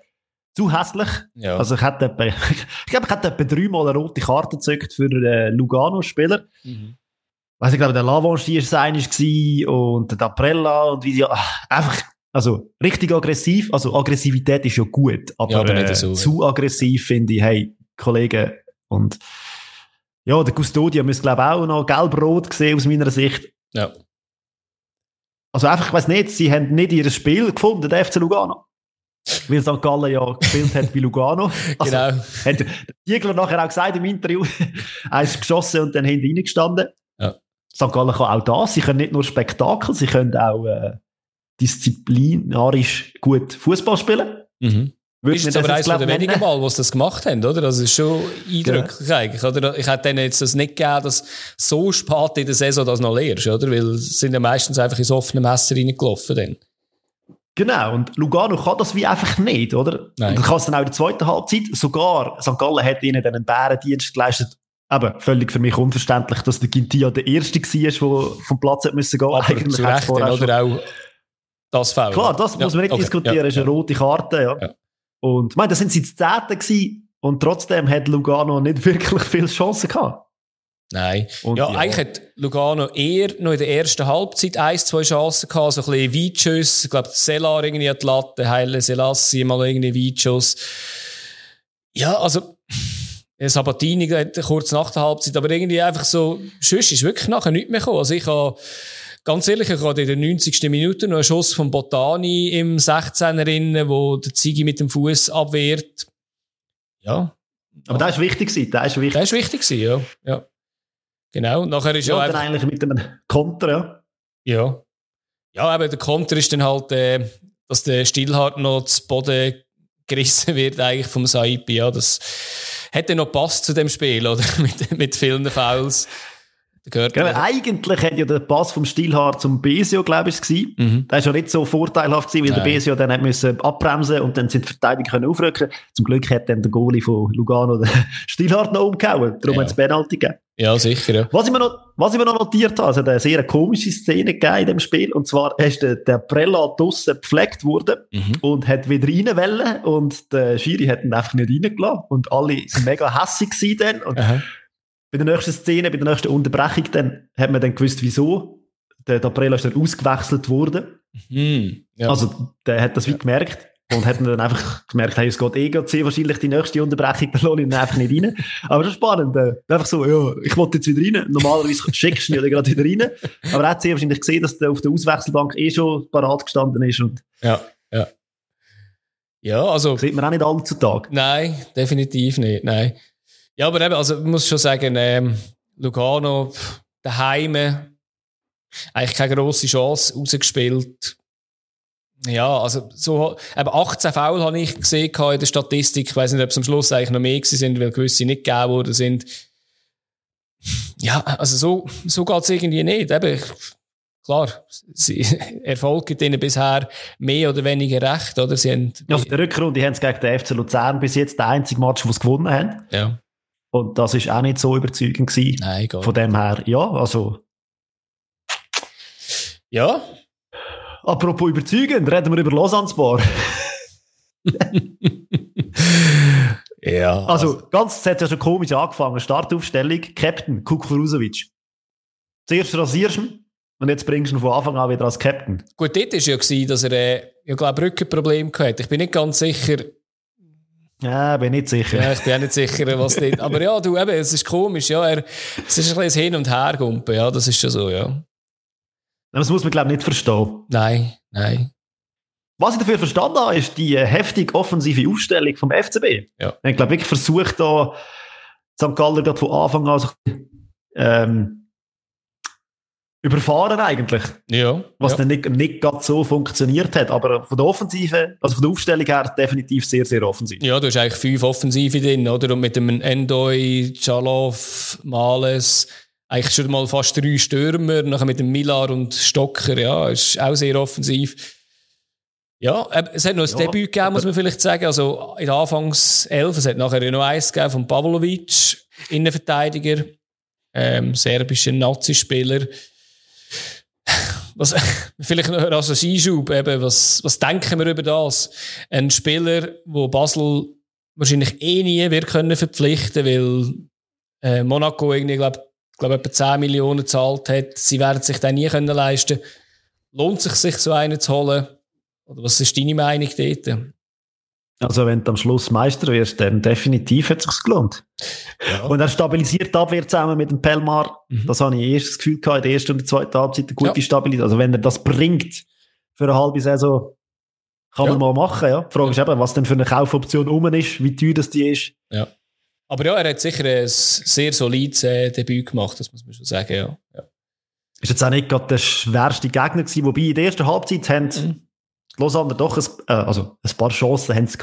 zu hässlich. Ja. Also ich hätte ich glaube, ich hätte etwa dreimal eine rote Karte gezückt für äh, Lugano-Spieler. Mhm. Weiss ich glaube, der Lavanchier ist gewesen und der Daprella und wie die, ach, einfach, also richtig aggressiv. Also Aggressivität ist ja gut, aber, Ja, aber nicht äh, so, zu aggressiv finde ich, hey, Kollegen und ja, der Custodia müsste glaube ich auch noch gelb-rot sehen aus meiner Sicht. Ja. Also einfach, ich weiß nicht, sie haben nicht ihr Spiel gefunden, der FC Lugano. Weil St. Gallen ja gespielt hat wie Lugano. Also, Genau. Hat der Diegler nachher auch gesagt im Interview, eins geschossen und dann hinten reingestanden. Ja. St. Gallen kann auch das. Sie können nicht nur Spektakel, sie können auch äh, disziplinarisch gut Fußball spielen. Mhm. Würde Ist jetzt aber eines der wenigen. Mal, wo sie das gemacht haben, oder? Das ist schon eindrücklich eigentlich, oder? Ich hätte denen jetzt das nicht gegeben, dass so spät in der Saison das noch lehrst, oder? Weil sie sind ja meistens einfach ins offene Messer reingelaufen dann. Genau, und Lugano kann das wie einfach nicht, oder? Nein. Und dann kann es dann auch in der zweiten Halbzeit, sogar St. Gallen hat ihnen dann einen Bärendienst geleistet. Aber völlig für mich unverständlich, dass der Gintia der Erste war, der vom Platz hat müssen gehen. Aber Eigentlich zu Recht, oder auch das Foul. Klar, das Ja, muss man nicht okay, diskutieren, ja, ist eine ja. rote Karte, ja. Ja. Und, ich meine, das sind sie das Zehnte gewesen, und trotzdem hat Lugano nicht wirklich viele Chancen gehabt. Nein. Und ja, ja, eigentlich hat Lugano eher noch in der ersten Halbzeit ein, zwei Chancen gehabt, so ein bisschen Weitschuss. Ich glaube, Selar irgendwie hat die Latte, Heile Selassie mal irgendwie Weitschuss. Ja, also, Sabatini kurz nach der Halbzeit, aber irgendwie einfach so, Schuss ist wirklich nachher nichts mehr gekommen. Also ich habe, ganz ehrlich, ich hatte in der 90. Minute noch einen Schuss von Botani im 16er innen, wo der Zigi mit dem Fuß abwehrt. Ja. Aber das ist wichtig das ist wichtig. Das ist wichtig ja. ja. Genau, nachher ist ja, ja dann eigentlich mit einem Konter, ja. Ja, aber der Konter ist dann halt, äh, dass der Stillhart noch zu Boden gerissen wird eigentlich vom Saipi, ja, das hätte noch passt zu dem Spiel, oder? mit, mit vielen Fouls. Gehört genau, eigentlich hätte ja der Pass vom Stilhaar zum Besio, glaube ich, gewesen. Mhm. Der ist ja nicht so vorteilhaft gewesen, weil Nein. der Besio dann hat müssen abbremsen und dann sind die Verteidiger können aufrücken. Zum Glück hat dann der Goalie von Lugano den Stilhaar noch umgehauen. Darum ja. hat es Penalty gegeben. Ja, sicher, ja. Was ich mir noch, was ich mir noch notiert habe, also eine sehr komische Szene gegeben in dem Spiel. Und zwar ist der, der Prella draussen gepflegt worden mhm. und hat wieder rein wollen und der Schiri hat ihn einfach nicht reingelassen. Und alle sind mega hässig gewesen dann. Und Aha bei der nächsten Szene, bei der nächsten Unterbrechung, dann hat man dann gewusst, wieso. Der Daprela ist dann ausgewechselt worden. Mhm, ja. Also, der hat das wie gemerkt. Und hat dann einfach gemerkt, hey, es geht eh sehr wahrscheinlich die nächste Unterbrechung, dann lohne ich ihn einfach nicht rein. Aber das ist spannend. Äh, einfach so, ja, ich wollte jetzt wieder rein. Normalerweise schickst du ihn gerade wieder rein. Aber er hat sehr wahrscheinlich gesehen, dass der auf der Auswechselbank eh schon parat gestanden ist. Und ja, ja. Ja, also. Sieht man auch nicht alle zu Tag. Nein, definitiv nicht, nein. Ja, aber eben, also ich muss schon sagen, ähm, Lugano daheim eigentlich keine grosse Chance rausgespielt. Ja, also so, eben 18 Foul habe ich gesehen in der Statistik. Ich weiß nicht, ob es am Schluss eigentlich noch mehr sind, weil gewisse nicht gegeben worden sind. Ja, also so, so geht es irgendwie nicht. Eben, klar, sie, Erfolg gibt ihnen bisher mehr oder weniger recht, oder? Sie haben, ja, auf der Rückrunde haben sie gegen den FC Luzern bis jetzt den einzigen Match, den sie gewonnen haben. Ja. Und das ist auch nicht so überzeugend gewesen. Nein, gar Von dem her, ja, also. Ja. Apropos überzeugend, reden wir über Lausanne-Bar. ja. Also, also, ganz, es hat ja schon komisch angefangen. Startaufstellung, Captain Kukuruzovic. Zuerst rasierst du ihn und jetzt bringst du ihn von Anfang an wieder als Captain. Gut, dort war ja, gewesen, dass er, äh, ich glaube, Rückenproblem hatte. Ich bin nicht ganz sicher, ja, bin nicht sicher. Ja, ich bin auch nicht sicher, was nicht. Aber ja, du, eben, es ist komisch, ja. Er, es ist ein bisschen Hin- und Hergumpen, ja, das ist schon so, ja. Das muss man, glaube ich, nicht verstehen. Nein, nein. Was ich dafür verstanden habe, ist die heftig offensive Aufstellung vom FCB. Ja. Ich glaube, wirklich versucht, da St. Gerade von Anfang an so, ähm, überfahren eigentlich. Ja. Was ja. dann nicht, nicht gerade so funktioniert hat. Aber von der Offensive, also von der Aufstellung her, definitiv sehr, sehr offensiv. Ja, du hast eigentlich fünf Offensive drin, oder? Und mit dem Endoi, Chalov, Males, eigentlich schon mal fast drei Stürmer, nachher mit dem Millar und Stocker, ja, ist auch sehr offensiv. Ja, es hat noch ein ja, Debüt gegeben, muss man vielleicht sagen. Also in der Anfangs 11, es hat nachher noch eins gegeben von Pavlovic, Innenverteidiger, ähm, serbischer Nazi-Spieler was, vielleicht noch als Einschub, eben, was, was denken wir über das? Ein Spieler, wo Basel wahrscheinlich eh nie wird können verpflichten, weil äh, Monaco irgendwie, glaube glaub, etwa 10 Millionen gezahlt hat. Sie werden sich dann nie können leisten. Lohnt sich, sich so einen zu holen? Oder was ist deine Meinung dort? Also wenn du am Schluss Meister wirst, dann definitiv hat es sich gelohnt. Ja. Und er stabilisiert die Abwehr zusammen mit dem Pelmar. Mhm. Das habe ich erst das Gefühl gehabt, in der ersten und der zweiten Halbzeit eine gute ja. Stabilität. Also wenn er das bringt für eine halbe Saison, kann ja. man mal machen. Ja. Die Frage ist eben, was denn für eine Kaufoption um ist, wie teuer das die ist. Ja. Aber ja, er hat sicher ein sehr solides äh, Debüt gemacht, das muss man schon sagen. Ja. ja. Ist jetzt auch nicht gerade der schwerste Gegner gewesen, wobei in der ersten Halbzeit haben mhm Lausanne doch ein, äh, also ein paar Chancen haben sie.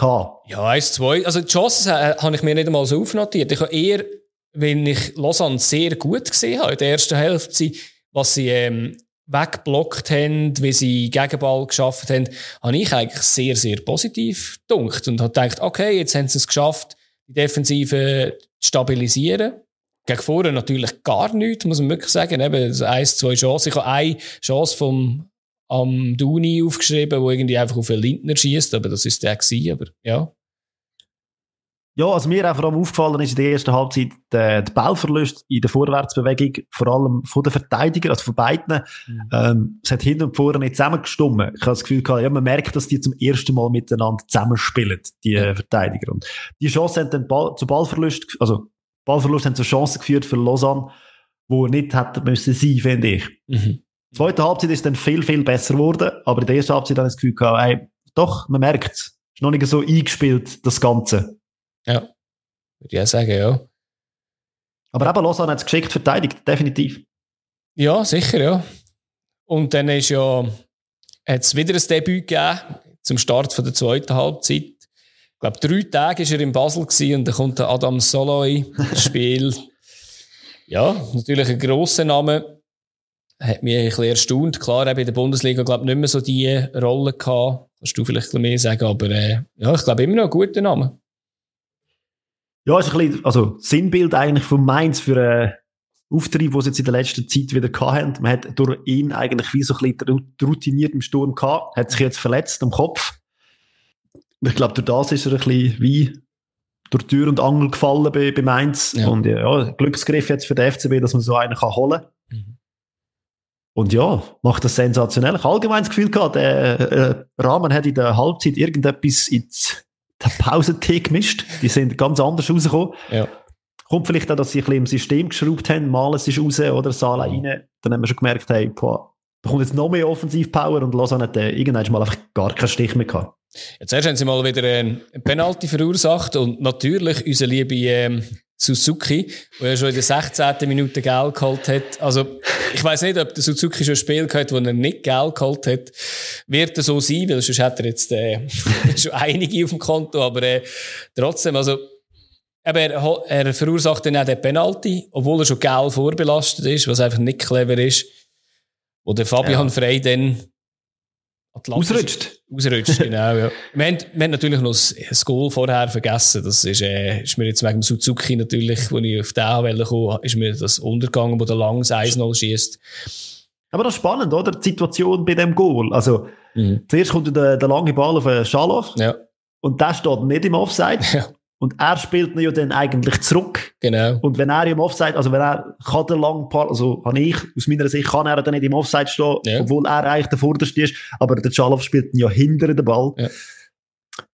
Ja, eins, zwei. Also die Chancen äh, habe ich mir nicht einmal so aufnotiert. Ich habe eher, wenn ich Lausanne sehr gut gesehen habe in der ersten Hälfte, was sie ähm, weggeblockt haben, wie sie Gegenball geschafft haben, habe ich eigentlich sehr, sehr positiv gedacht und habe gedacht, okay, jetzt haben sie es geschafft, die Defensive zu stabilisieren. Gegen vorne natürlich gar nichts, muss man wirklich sagen. Eben, eins, zwei Chancen. Ich habe eine Chance vom am Duni aufgeschrieben, wo irgendwie einfach auf einen Lindner schießt, aber das ist der gewesen, aber ja. Ja, also mir auch vor allem aufgefallen ist in der ersten Halbzeit der, der Ballverlust in der Vorwärtsbewegung, vor allem von den Verteidigern, also von beiden. Mhm. Ähm, es hat hinten und vorne nicht zusammengestummen. Ich habe das Gefühl gehabt, ja, man merkt, dass die zum ersten Mal miteinander zusammenspielen, die äh, Verteidiger. Und die Chance haben dann Ball, zu Ballverlust, also Ballverlust haben zu Chancen geführt für Lausanne, wo nicht hätte müssen sein, finde ich. Mhm. Die zweite Halbzeit ist dann viel, viel besser geworden, aber in der ersten Halbzeit habe ich das Gefühl gehabt, ey, doch, man merkt es. Ist noch nicht so eingespielt, das Ganze. Ja, würde ich auch sagen, ja. Aber eben Lausanne hat es geschickt verteidigt, definitiv. Ja, sicher, ja. Und dann ist ja, hat es wieder ein Debüt gegeben, zum Start von der zweiten Halbzeit. Ich glaube, drei Tage war er in Basel und dann kommt der Adam Soloy ins Spiel. ja, natürlich ein grosser Name. Hat mich ein bisschen erstaunt. Klar, eben in der Bundesliga, glaube ich, nicht mehr so die Rolle gehabt. Kannst du vielleicht ein bisschen mehr sagen, aber äh, ja, ich glaube immer noch ein guter Name. Ja, ist ein bisschen, also Sinnbild eigentlich von Mainz für einen Auftrieb, den sie jetzt in der letzten Zeit wieder hatten. Man hat durch ihn eigentlich wie so ein bisschen routiniert im Sturm gehabt, hat sich jetzt verletzt am Kopf. Ich glaube, durch das ist er ein bisschen wie durch Tür und Angel gefallen bei, bei Mainz. Ja. Und ja, Glücksgriff jetzt für den FCB, dass man so einen kann holen kann. Mhm. Und ja, macht das sensationell. Ich habe allgemein das Gefühl gehabt, der äh, Rahmen hat in der Halbzeit irgendetwas ins Pausentee gemischt. Die sind ganz anders rausgekommen. Ja. Kommt vielleicht auch, dass sie ein bisschen im System geschraubt haben, mal es ist raus oder Sala rein. Dann haben wir schon gemerkt, hey, boah, da kommt jetzt noch mehr Offensivpower und Lausanne hat äh, irgendwann mal einfach gar keinen Stich mehr gehabt. Jetzt haben sie mal wieder einen Penalty verursacht und natürlich unser liebe ähm, Suzuki, der ja schon in der 16. Minute Geld geholt hat. Also, ich weiß nicht, ob der Suzuki schon ein Spiel gehabt wo er nicht Geld geholt hat. Wird er so sein, weil sonst hat er jetzt äh, schon einige auf dem Konto, aber äh, trotzdem, also, aber er, er verursacht dann auch den Penalty, obwohl er schon Geld vorbelastet ist, was einfach nicht clever ist. Wo der Fabian ja. Frey dann Ausrutscht. Ausrutscht, genau, ja. Wir haben, wir haben natürlich noch das Goal vorher vergessen. Das ist, äh, ist mir jetzt wegen dem Suzuki natürlich, wo ich auf den Welle kam, ist mir das untergegangen, wo der Langs 1-0 schießt. Aber das ist spannend, oder? Die Situation bei dem Goal. Also, mhm. zuerst kommt der, der lange Ball auf Schalow. Ja. Und der steht nicht im Offside. Ja. Und er spielt ihn ja dann eigentlich zurück. Genau. Und wenn er im Offside, also wenn er kann der lang, also habe ich, aus meiner Sicht, kann er dann nicht im Offside stehen, ja. obwohl er eigentlich der Vorderste ist. Aber der Schalow spielt ihn ja hinter den Ball. Ja.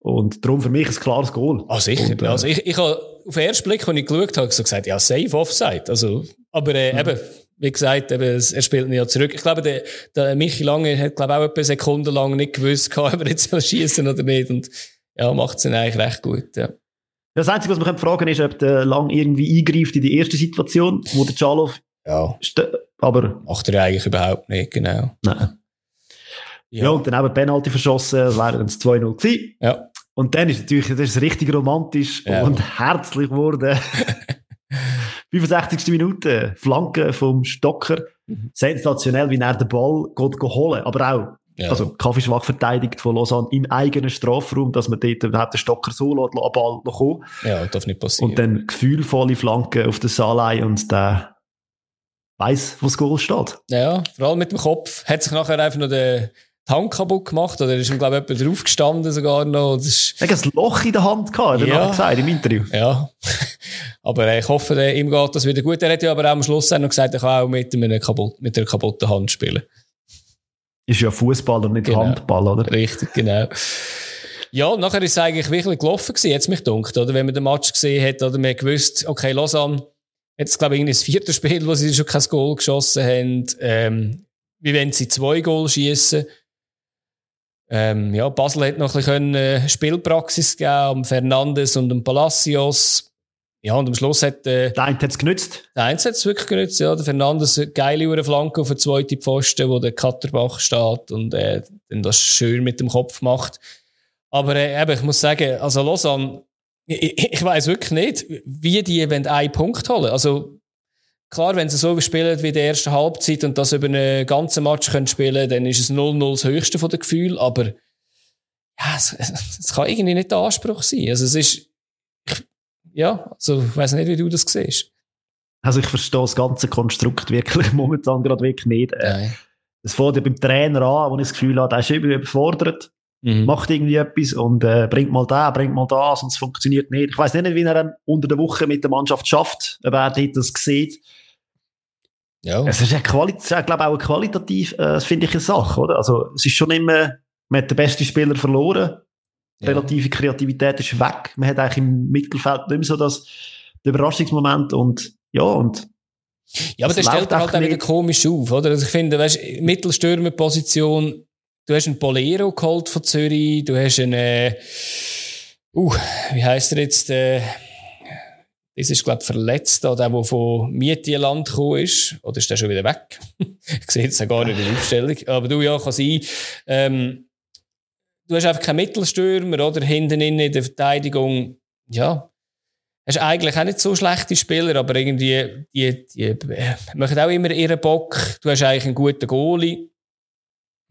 Und darum für mich ein klares Goal. Ah, sicher. Und, äh, also ich, ich habe auf den ersten Blick, als ich geschaut habe, so gesagt, ja, safe Offside. Also, aber äh, mhm. eben, wie gesagt, eben, er spielt ihn ja zurück. Ich glaube, der, der Michi Lange hat, glaube auch etwa Sekunden lang nicht gewusst, ob er jetzt schießen oder nicht. Und ja, macht es eigentlich recht gut, ja. Das Einzige, was man fragen ist, ob der Lang irgendwie eingreift in die erste Situation, wo der Czalow. Ja. Aber. Macht er eigentlich überhaupt nicht, genau. Nein. Ja, ja und dann eben Penalty verschossen, das wäre dann 2-0 gewesen. Ja. Und dann ist natürlich, das ist richtig romantisch ja. und herzlich geworden. 65. Minute, Flanke vom Stocker. Mhm. Sensationell, wie er den Ball geht holen. Aber auch ja. Also kaffeeschwach verteidigt von Lausanne im eigenen Strafraum, dass man dort überhaupt den Stocker so lässt, an Ball noch kommen. Ja, darf nicht passieren. Und dann gefühlvolle Flanke auf der Salai und der weiss, wo das Goal steht. Ja, vor allem mit dem Kopf. Hat sich nachher einfach noch den Hand kaputt gemacht oder ist ihm, glaube ich, jemand draufgestanden sogar noch. Das ist... Er hat ein Loch in der Hand gehabt, hat er ja. gesagt im Interview. Ja, aber ich hoffe, ihm geht das wieder gut. Er hat ja aber auch am Schluss noch gesagt, er kann auch mit, einem kaputt, mit einer kaputten Hand spielen. Ist ja Fußball und nicht genau. Handball, oder? Richtig, genau. Ja, nachher ist es eigentlich wirklich gelaufen gewesen, jetzt mich dunkt, oder? Wenn man den Match gesehen hat, oder man gewusst, okay, Lausanne, jetzt glaube ich das vierte Spiel, wo sie schon kein Goal geschossen haben, ähm, wie wenn sie zwei Goal schießen. Ähm, ja, Basel hat noch ein bisschen äh, Spielpraxis gegeben, um Fernandes und um Palacios. Ja, und am Schluss hat... Äh, der eine hat es genützt. Der eine hat es wirklich genützt, ja. Der Fernandes, geile Uhr Flanke auf der zweiten Pfosten, wo der Katterbach steht und äh, dann das schön mit dem Kopf macht. Aber äh, eben, ich muss sagen, also Lausanne, ich, ich weiß wirklich nicht, wie die wenn einen Punkt holen. Also klar, wenn sie so spielen wie in der ersten Halbzeit und das über einen ganzen Match können spielen, dann ist es 0-0 das höchste von den Gefühlen, aber ja, es, es, kann irgendwie nicht der Anspruch sein. Also es ist ja, also ich weiß nicht, wie du das siehst. Also ich verstehe das ganze Konstrukt wirklich momentan gerade wirklich nicht. Äh, es fängt ja beim Trainer an, wo ich das Gefühl habe, der ist überfordert. mhm. macht irgendwie etwas und äh, bringt mal da, bringt mal das und es funktioniert nicht. Ich weiß nicht, wie er unter der Woche mit der Mannschaft schafft, ob er das sieht. Ja. Es ist ja, Quali es ist, glaube auch eine qualitativ, äh, finde ich, eine Sache, oder? Also, es ist schon immer, man hat den besten Spieler verloren. Ja. Relative Kreativität ist weg. Man hat eigentlich im Mittelfeld nicht mehr so das, den Überraschungsmoment und, ja, und ja, aber das stellt halt auch wieder komisch auf, oder? Also ich finde, weißt, Mittelstürmerposition, du hast einen Bolero geholt von Zürich, du hast einen, äh, uh, wie heisst er jetzt, äh, das ist, glaube ich, verletzt, der, der von Mietieland gekommen ist. Oder ist der schon wieder weg? ich sehe jetzt gar nicht in der Aufstellung. Aber du, ja, kann sein. Ähm, du hast einfach keinen Mittelstürmer, oder? Hinten in der Verteidigung, ja. Hast eigentlich auch nicht so schlechte Spieler, aber irgendwie, die, die, machen auch immer ihren Bock. Du hast eigentlich einen guten Goalie.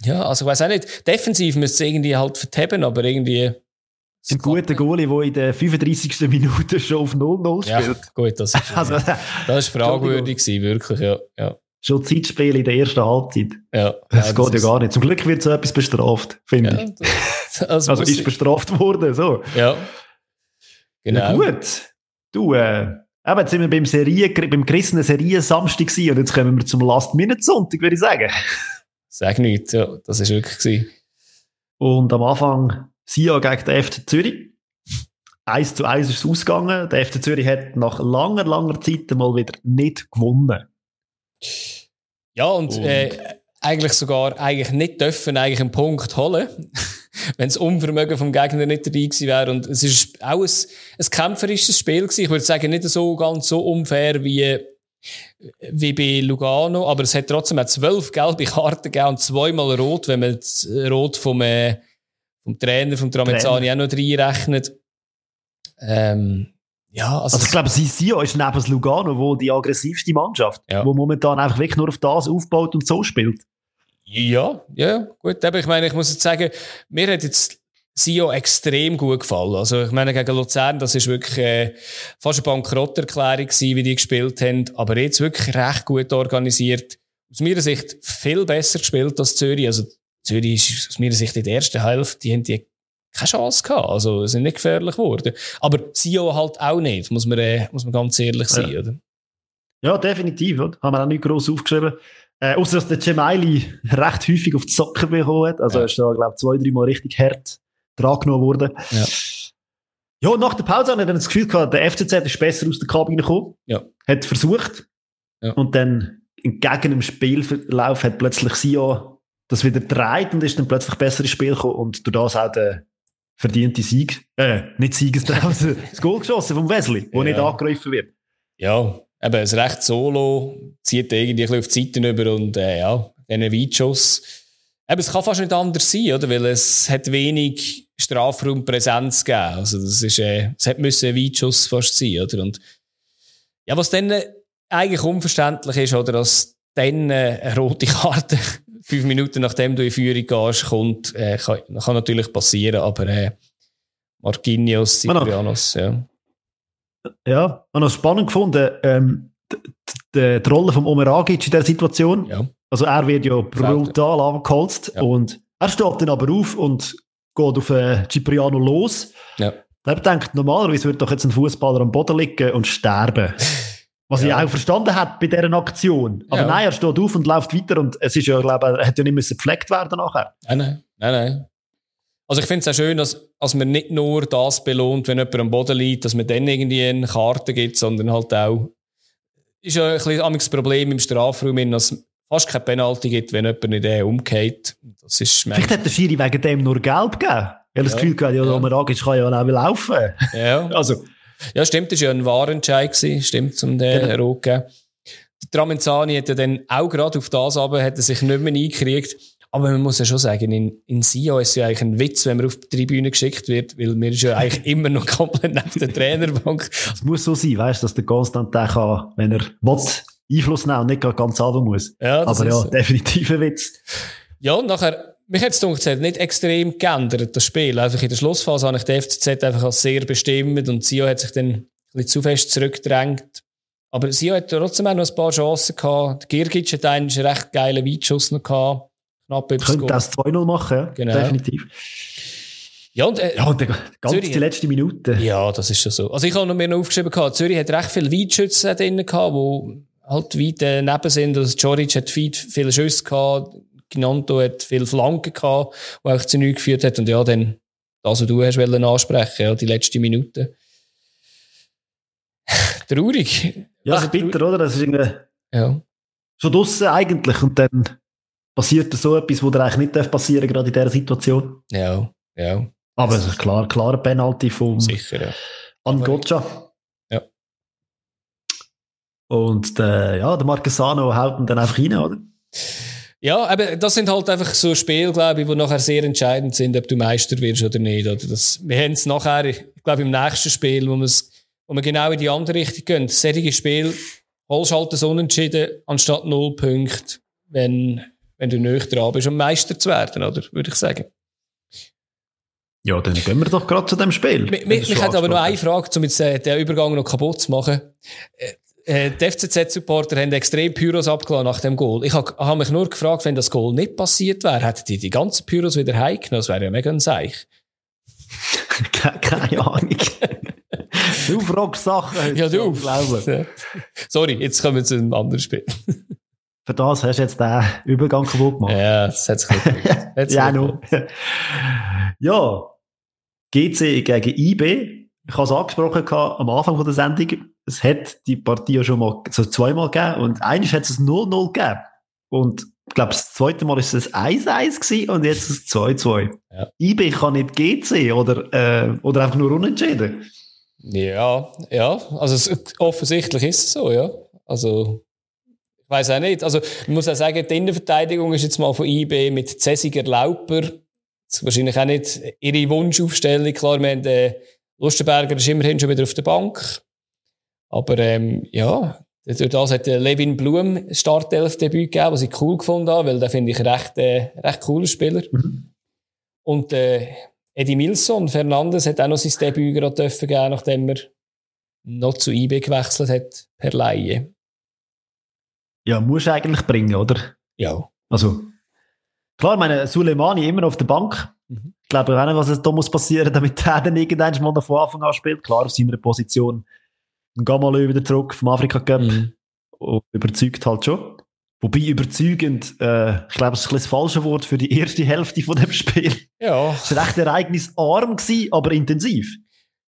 Ja, also ich weiß auch nicht. Defensiv müsste es irgendwie halt verteben, aber irgendwie, ein guter Goalie, der in der 35. Minute schon auf 0-0 spielt. Ja, gut, das ist, also, das ist fragwürdig gewesen, wirklich, ja. ja. Schon Zeitspiel in der ersten Halbzeit. Ja. Das ja, geht das ja gar nicht. Zum Glück wird so etwas bestraft, finde ja, ich. also ist bestraft worden, so. Ja. Genau. Ja, gut. Du, äh, eben, jetzt sind wir beim Serie, beim gerissenen Serien Samstag gewesen und jetzt kommen wir zum Last-Minute-Sonntag, würde ich sagen. Sag nichts, ja. Das ist wirklich gewesen. Und am Anfang Sia gegen den FC Zürich. 1 zu 1 ist es ausgegangen. Der FC Zürich hat nach langer, langer Zeit mal wieder nicht gewonnen. Ja, und, und äh, eigentlich sogar eigentlich nicht dürfen eigentlich einen Punkt holen, wenn das Unvermögen vom Gegner nicht dabei gewesen wäre. Und es ist auch ein, ein kämpferisches Spiel gewesen. Ich würde sagen, nicht so ganz so unfair wie, wie bei Lugano, aber es hat trotzdem auch zwölf gelbe Karten gegeben und zweimal rot, wenn man das Rot vom, äh, vom Trainer, vom Tramezzani auch noch reinrechnet. Ähm, ja, also, also ich glaube, Sisio ist neben Lugano wo die aggressivste Mannschaft, ja. wo momentan einfach wirklich nur auf das aufbaut und so spielt. Ja, ja, gut. Aber ich meine, ich muss jetzt sagen, mir hat jetzt Sio extrem gut gefallen. Also ich meine, gegen Luzern, das ist wirklich äh, fast eine Bankrotterklärung gewesen, wie die gespielt haben, aber jetzt wirklich recht gut organisiert. Aus meiner Sicht viel besser gespielt als Zürich. Also Zürich ist aus meiner Sicht in der ersten Hälfte, die haben die keine Chance gehabt. Also, sind nicht gefährlich geworden. Aber Sio halt auch nicht, muss man, äh, muss man ganz ehrlich sein, ja. oder? Ja, definitiv, oder? Haben wir auch nicht gross aufgeschrieben. Äh, außer dass der Cemaili recht häufig auf die Socken bekommen hat. Also, ja. er ist da, glaube ich, zwei, drei Mal richtig hart dran genommen worden. Ja. Ja, nach der Pause habe ich dann das Gefühl gehabt, der FCZ ist besser aus der Kabine gekommen. Ja. Hat versucht. Ja. Und dann entgegen dem Spielverlauf hat plötzlich Sio das wieder dreht und ist dann plötzlich besser ins Spiel gekommen und durch das auch der verdiente Sieg, äh, nicht Siegestraum, das Goal geschossen vom Wesley, wo ja. nicht angegriffen wird. Ja, eben, ein recht Solo zieht irgendwie ein bisschen auf die Seiten über und, äh, ja, diesen Weitschuss. Eben, es kann fast nicht anders sein, oder? Weil es hat wenig Strafraumpräsenz gegeben. Also, das ist, äh, es hat müssen ein Weitschuss fast sein, oder? Und, ja, was dann eigentlich unverständlich ist, oder, dass dann äh, eine rote Karte fünf Minuten nachdem du in Führung gehst, kommt, äh, kann, kann natürlich passieren, aber äh, Marquinhos, Ciprianos, ja. Ja, ich habe es spannend gefunden, ähm, die, die, Rolle von Omer Agic in dieser Situation. Ja. Also er wird ja brutal angeholzt ja. und er steht dann aber auf und geht auf äh, Cipriano los. Ja. Er denkt, normalerweise würde doch jetzt ein Fußballer am Boden liegen und sterben. Was ja. ich auch verstanden habe bei dieser Aktion. Aber ja. nein, er steht auf und läuft weiter und es ist ja, glaube er hätte ja nicht müssen gepflegt werden nachher. Nein, nein, nein, nein. Also ich finde es auch schön, dass, dass man nicht nur das belohnt, wenn jemand am Boden liegt, dass man dann irgendwie eine Karte gibt, sondern halt auch, ist ja ein bisschen das Problem im Strafraum, dass es fast keine Penalty gibt, wenn jemand nicht äh, umgeht. Das ist Vielleicht hat der Schiri wegen dem nur gelb gegeben. Weil das ja. Gefühl gehabt, ja, ja. Roman kann ja auch laufen. Ja. also, ja, stimmt, das war ja ein Warenentscheid, gewesen, stimmt, zum den genau. Rot geben. Tramenzani hat ja dann auch gerade auf das aber hat er sich nicht mehr eingekriegt. Aber man muss ja schon sagen, in, in Sio ist es ja eigentlich ein Witz, wenn man auf die Tribüne geschickt wird, weil wir ist ja eigentlich immer noch komplett neben der Trainerbank. Es muss so sein, weißt du, dass der Konstantin kann, wenn er will, Einfluss nehmen und nicht ganz haben muss. Ja, Aber ja, so. definitiv ein Witz. Ja, und nachher mich hat es nicht extrem geändert, das Spiel. Einfach in der Schlussphase habe ich die FCZ einfach als sehr bestimmt und Sio hat sich dann ein bisschen zu fest zurückgedrängt. Aber Sio hat trotzdem auch noch ein paar Chancen gehabt. Girgic hat einen recht geilen Weitschuss noch gehabt. Knapp über Könnte das 2-0 machen, ja. Genau. Definitiv. Ja, und, äh, Ja, und die ganz Zürich- die letzte Minute. Ja, das ist schon so. Also ich habe noch mir noch aufgeschrieben gehabt, Zürich hat recht viele Weitschützen drin gehabt, wo halt weit daneben sind. Also Joric hat viel, viele Schüsse gehabt, Gnanto hat viele Flanken gehabt, wo eigentlich zu nichts geführt hat. Und ja, dann das, was du hast wollen ansprechen, ja, die letzte Minute. Traurig. Ja, Also, ist bitter, oder? Das ist irgendwie Ja. schon draussen eigentlich. Und dann passiert so etwas, was eigentlich nicht darf passieren gerade in dieser Situation. Ja, ja, Aber es ist klar, klarer Penalty von sicher, ja. Angoccia. Ja. Und der, ja, der Marquesano haut ihn dann einfach rein, oder? Ja, aber das sind halt einfach so Spiele, glaube ich, die nachher sehr entscheidend sind, ob du Meister wirst oder nicht. Oder das, wir haben es nachher, ich glaube, im nächsten Spiel, wo, wo wir genau in die andere Richtung gehen. Solche Spiel holst halt das Unentschieden anstatt null Punkte, wenn, wenn du nicht dran bist, um Meister zu werden, oder? Würde ich sagen. Ja, dann gehen wir doch gerade zu dem Spiel. Mich, mich hat aber noch eine Frage, um jetzt äh, den Übergang noch kaputt zu machen. Äh, äh, die FCZ-Supporter haben extrem Pyros abgelassen nach dem Goal. Ich habe hab mich nur gefragt, wenn das Goal nicht passiert wäre, hätten die die ganzen Pyros wieder heimgenommen. Das wäre ja mega ein Seich. Keine, Ahnung. du fragst Sachen. Ja, du. Glaube. Ja. Sorry, jetzt kommen wir zu einem anderen Spiel. Für das hast du jetzt den Übergang kaputt gemacht. Ja, das hat sich Hat's ja, gut no. ja, GC gegen IB. Ich habe es angesprochen am Anfang der Sendung. Es hat die Partie ja schon mal so zweimal gegeben und eigentlich hat es ein 0-0 gegeben. Und ich glaube, das zweite Mal ist es ein 1-1 gewesen und jetzt ist es 2-2. Ja. IB kann nicht GC oder, äh, oder einfach nur unentschieden. Ja, ja. Also es, offensichtlich ist es so, ja. Also ich weiß auch nicht. Also ich muss auch sagen, die Innenverteidigung ist jetzt mal von IB mit Cäsiger Lauper. Das ist wahrscheinlich auch nicht ihre Wunschaufstellung. Klar, wir haben, äh, Lustenberger ist immerhin schon wieder auf der Bank. Aber ähm, ja, durch das hat Levin Blum ein Startelf-Debüt gegeben, was ich cool gefunden habe, weil der finde ich recht, äh, recht cooler Spieler. Mhm. Und äh, Eddie Milson, Fernandes, hat auch noch sein Debüt gerade dürfen geben, nachdem er noch zu IB gewechselt hat, per Laie. Ja, musst du eigentlich bringen, oder? Ja. Also, klar, ich meine, Suleimani immer auf der Bank. Mhm. Ich glaube auch nicht, was da muss passieren, damit er dann irgendwann mal von Anfang an spielt. Klar, auf seiner Position. Wir wieder zurück vom Afrika Cup. Mhm. Und überzeugt halt schon. Wobei überzeugend, äh, ich glaube, es ist ein das falsche Wort für die erste Hälfte von dem Spiel. Ja. Es war recht ereignisarm, gewesen, aber intensiv.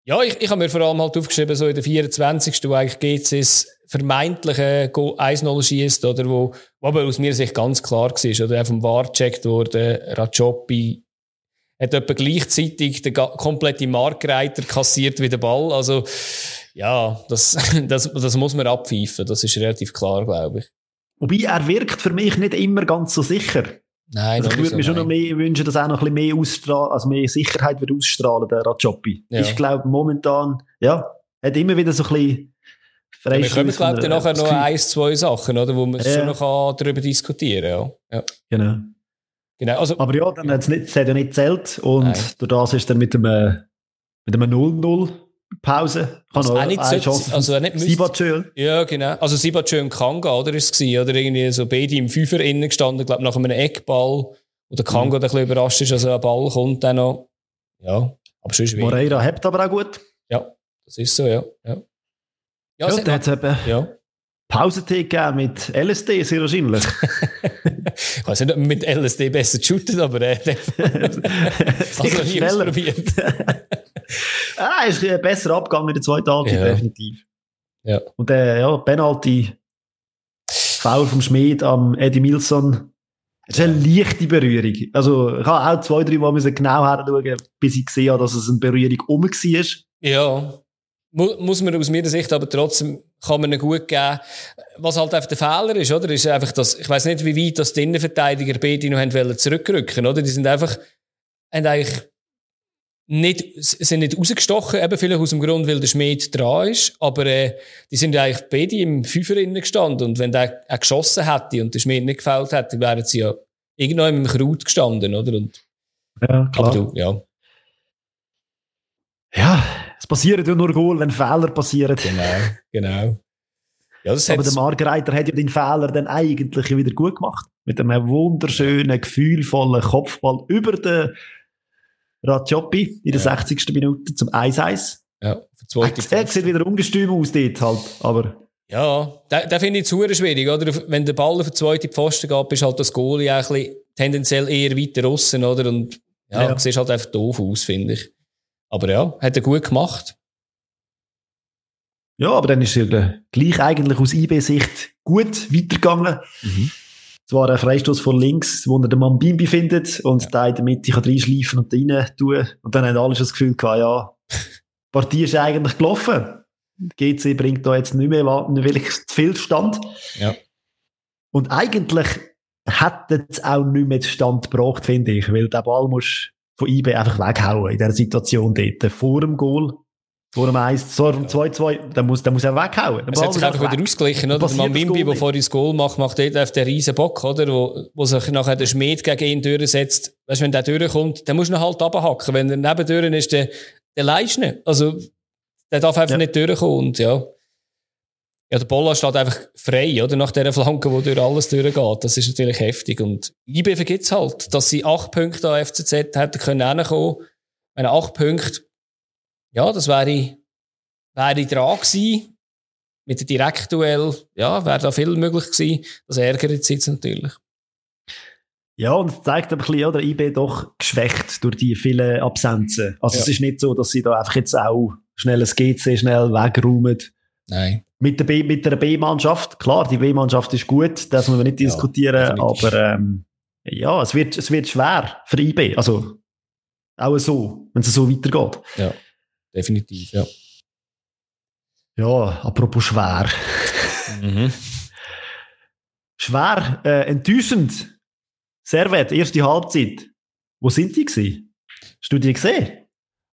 Ja, ich, ich habe mir vor allem halt aufgeschrieben, so in der 24. wo eigentlich GCs vermeintliche Go 1-0 schießt, oder wo, wo aber aus meiner Sicht ganz klar war, oder vom VAR gecheckt wurde, Rajopi hat etwa gleichzeitig den kompletten Marktreiter kassiert wie der Ball, also, ja, das, das, das muss man abpfeifen, das ist relativ klar, glaube ich. Wobei, er wirkt für mich nicht immer ganz so sicher. Nein, Also ich noch würde mir schon noch nein. mehr wünschen, dass er noch ein bisschen mehr ausstrahlt, also mehr Sicherheit wird ausstrahlen, der Rajopi. Ja. Ich glaube, momentan, ja, hat immer wieder so ein bisschen Ja, wir Freistöße glaube ich, nachher noch eins, zwei Sachen, oder, wo man Ja. schon noch darüber diskutieren kann. Ja. Genau. Genau. Also, Aber ja, dann nicht, es hat ja nicht gezählt und Nein. durch das ist dann mit einem, mit einem 0-0 Pause. Was noch auch nicht eine Chance also auch nicht Sibachö. Ja, genau. Also Sibatschön Kanga, oder? Ist es gewesen, oder? Irgendwie so beide im Fünfer innen gestanden, glaube nach einem Eckball. Oder Kanga Mhm. ein bisschen überrascht ist, also ein Ball kommt dann noch. Ja, aber schon wenig. Moreira hebt aber auch gut. Ja, das ist so, ja. Ja, ja, Ja, dann hat- es eben ja. Pausentee gegeben mit LSD, sehr wahrscheinlich. Ich weiß nicht, ob man mit LSD besser shootet, aber äh, also schneller. ausprobiert. Ah, ist äh, besser abgegangen in der zweiten Halbzeit, Ja. definitiv. Ja. Und der ja, Penalty, Foul vom Schmid am Eddie Milson. Es ist eine leichte Berührung. Also, ich habe auch zwei, drei Mal müssen genau hinschauen, bis ich gesehen habe, dass es eine Berührung um war. Ja. Mu muss man aus meiner Sicht aber trotzdem, kann man ihn gut geben. Was halt einfach der Fehler ist, oder? Ist einfach, dass, ich weiß nicht, wie weit das die Innenverteidiger beide noch haben wollen zurückrücken, oder? Die sind einfach, haben eigentlich nicht, sind nicht rausgestochen, eben vielleicht aus dem Grund, weil der Schmied dran ist, aber, äh, die sind eigentlich beide im Fünfer gestanden und wenn der auch geschossen hätte und der Schmied nicht gefällt hätte, wären sie ja irgendwo im Kraut gestanden, oder? Und, Ja, aber du, ja, Ja, es passiert ja nur Goal, wenn Fehler passieren. genau, genau. Ja, Aber der Margreiter hat ja den Fehler dann eigentlich wieder gut gemacht. Mit einem wunderschönen, gefühlvollen Kopfball über den Rajopi in der Ja. 60. Minute zum 1-1. Ja, für zweite Er sieht wieder ungestüm aus dort halt, aber Ja, da, da finde ich es schwierig, oder? Wenn der Ball auf den zweiten Pfosten geht, bist halt das Goalie auch ein bisschen tendenziell eher weiter aussen, oder? Und ja, Ja. siehst halt einfach doof aus, finde ich. Aber ja, hat er gut gemacht. ja, aber dann ist es ja gleich eigentlich aus IB-Sicht gut weitergegangen. Mhm. Zwar ein Freistoß von links, wo er den Mann Bimbi findet und Ja. da in der Mitte kann reinschleifen und rein tun. Und dann haben alle schon das Gefühl gehabt, ja, die Partie ist eigentlich gelaufen. Die GC bringt da jetzt nicht mehr wa- nicht wirklich zu viel Stand. Ja. Und eigentlich hat es auch nicht mehr den Stand gebracht, finde ich, weil der Ball muss von IB einfach weghauen in dieser Situation dort. Vor dem Goal, vor dem 1, so dem 2-2, der muss, der muss er weghauen. Der Es hat sich muss einfach weg. wieder ausgeglichen, oder? Der Goal der vorher das Goal macht, macht dort auf den riesen Bock, oder? Wo, wo sich nachher der Schmied gegen ihn durchsetzt. Weißt du, wenn der durchkommt, dann musst du ihn halt abhacken. Wenn er nebendurch ist, dann, dann leist du. Also, der darf einfach Ja. nicht durchkommen. Und ja. Ja, der Bolla steht einfach frei, oder? Nach dieser Flanke, wo durch alles durchgeht. Das ist natürlich heftig. Und IB vergibt es halt, dass sie acht Punkte an FCZ hätten können hinkommen. Acht Punkte, ja, das wäre, wäre dran gewesen. Mit dem Direktduell, ja, wäre da viel möglich gewesen. Das ärgert sie jetzt natürlich. Ja, und es zeigt ein bisschen, oder, IB doch geschwächt durch die vielen Absenzen. Also Ja. es ist nicht so, dass sie da einfach jetzt auch schnell ein GC schnell wegräumen. Nein. Mit der, B, mit der B-Mannschaft, klar, die B-Mannschaft ist gut, das müssen wir nicht Ja, diskutieren, aber ähm, ja, es wird, es wird schwer für IB. Also auch so, wenn es so weitergeht. Definitiv, ja. Ja, apropos schwer. Mhm. Schwer, äh, enttäuschend. Servet, erste Halbzeit. Wo sind die gewesen? Hast du die gesehen?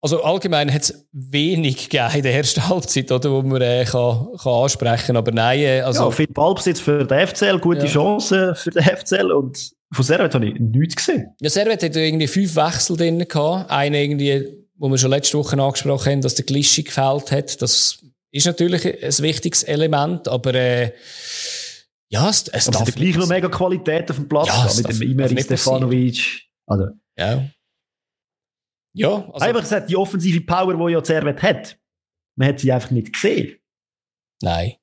Also allgemein hat es wenig gegeben in der ersten Halbzeit, oder, wo man äh, kann, kann ansprechen Aber nein, äh, also, ja, viel Ballbesitz für den FCL, gute Ja. Chancen für den FCL und von Servet habe ich nichts gesehen. Ja, Servet hat irgendwie fünf Wechsel drin gehabt. Einen irgendwie, wo wir schon letzte Woche angesprochen haben, dass der Glischi gefällt hat. Das ist natürlich ein wichtiges Element, aber äh, ja, es, es Aber darf hat gleich noch mega Qualität auf dem Platz Ja, es mit darf- dem Imeri nicht Stefanovic. Also, Ja. Ja, also, einfach gesagt, die offensive Power, die ja Servet hat, man hat sie einfach nicht gesehen. nein.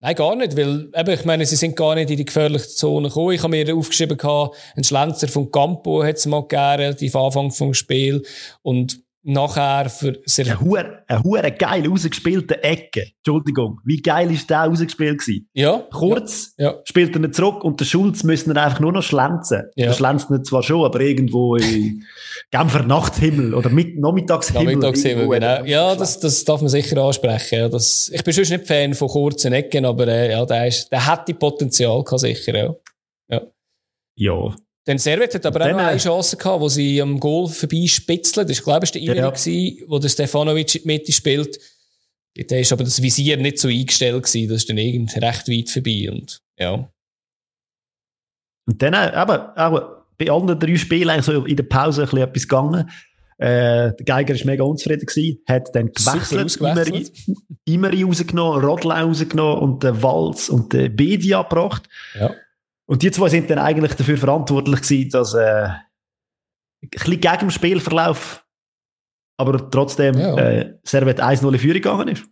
Nein, gar nicht, weil eben, ich meine, sie sind gar nicht in die gefährliche Zone gekommen. Ich habe mir aufgeschrieben, gehabt, ein Schlenzer von Campo hat es mal gegeben, relativ Anfang vom Spiel. Und nachher für sehr, Eine hure, eine hure geil rausgespielte Ecke. Entschuldigung, wie geil ist der rausgespielt gewesen? ja, Kurz Ja. spielt er nicht zurück und der Schulz müssen er einfach nur noch schlenzen. Ja. Er schlenzt nicht zwar schon, aber irgendwo in Genfer Nachthimmel oder mit Nachmittagshimmel. Nachmittagshimmel, genau. Ja, das, das darf man sicher ansprechen. Ja, das, ich bin schon nicht Fan von kurzen Ecken, aber äh, ja, der, ist, der hat die Potenzial gehabt, sicher. Ja. Ja. Dann Servet hat aber auch noch äh, eine Chance gehabt, wo sie am Goal vorbeispitzeln. Das war, glaube ich, der Imeri, Ja. gewesen, wo der Stefanovic in die Mitte spielt. Da ist aber das Visier nicht so eingestellt gewesen. Das ist dann irgend recht weit vorbei. Und, ja. Und dann äh, eben, auch bei allen drei Spielen eigentlich so in der Pause ein bisschen etwas gegangen. Äh, der Geiger ist mega unzufrieden gewesen, hat dann gewechselt, ausgewechselt. Imeri rausgenommen, Rodler rausgenommen und den Walz und den Bedia gebracht. Ja. Und die zwei sind dann eigentlich dafür verantwortlich gewesen, dass äh, ein bisschen gegen den Spielverlauf, aber trotzdem Ja. äh, Servet 1-0 in Führung gegangen ist.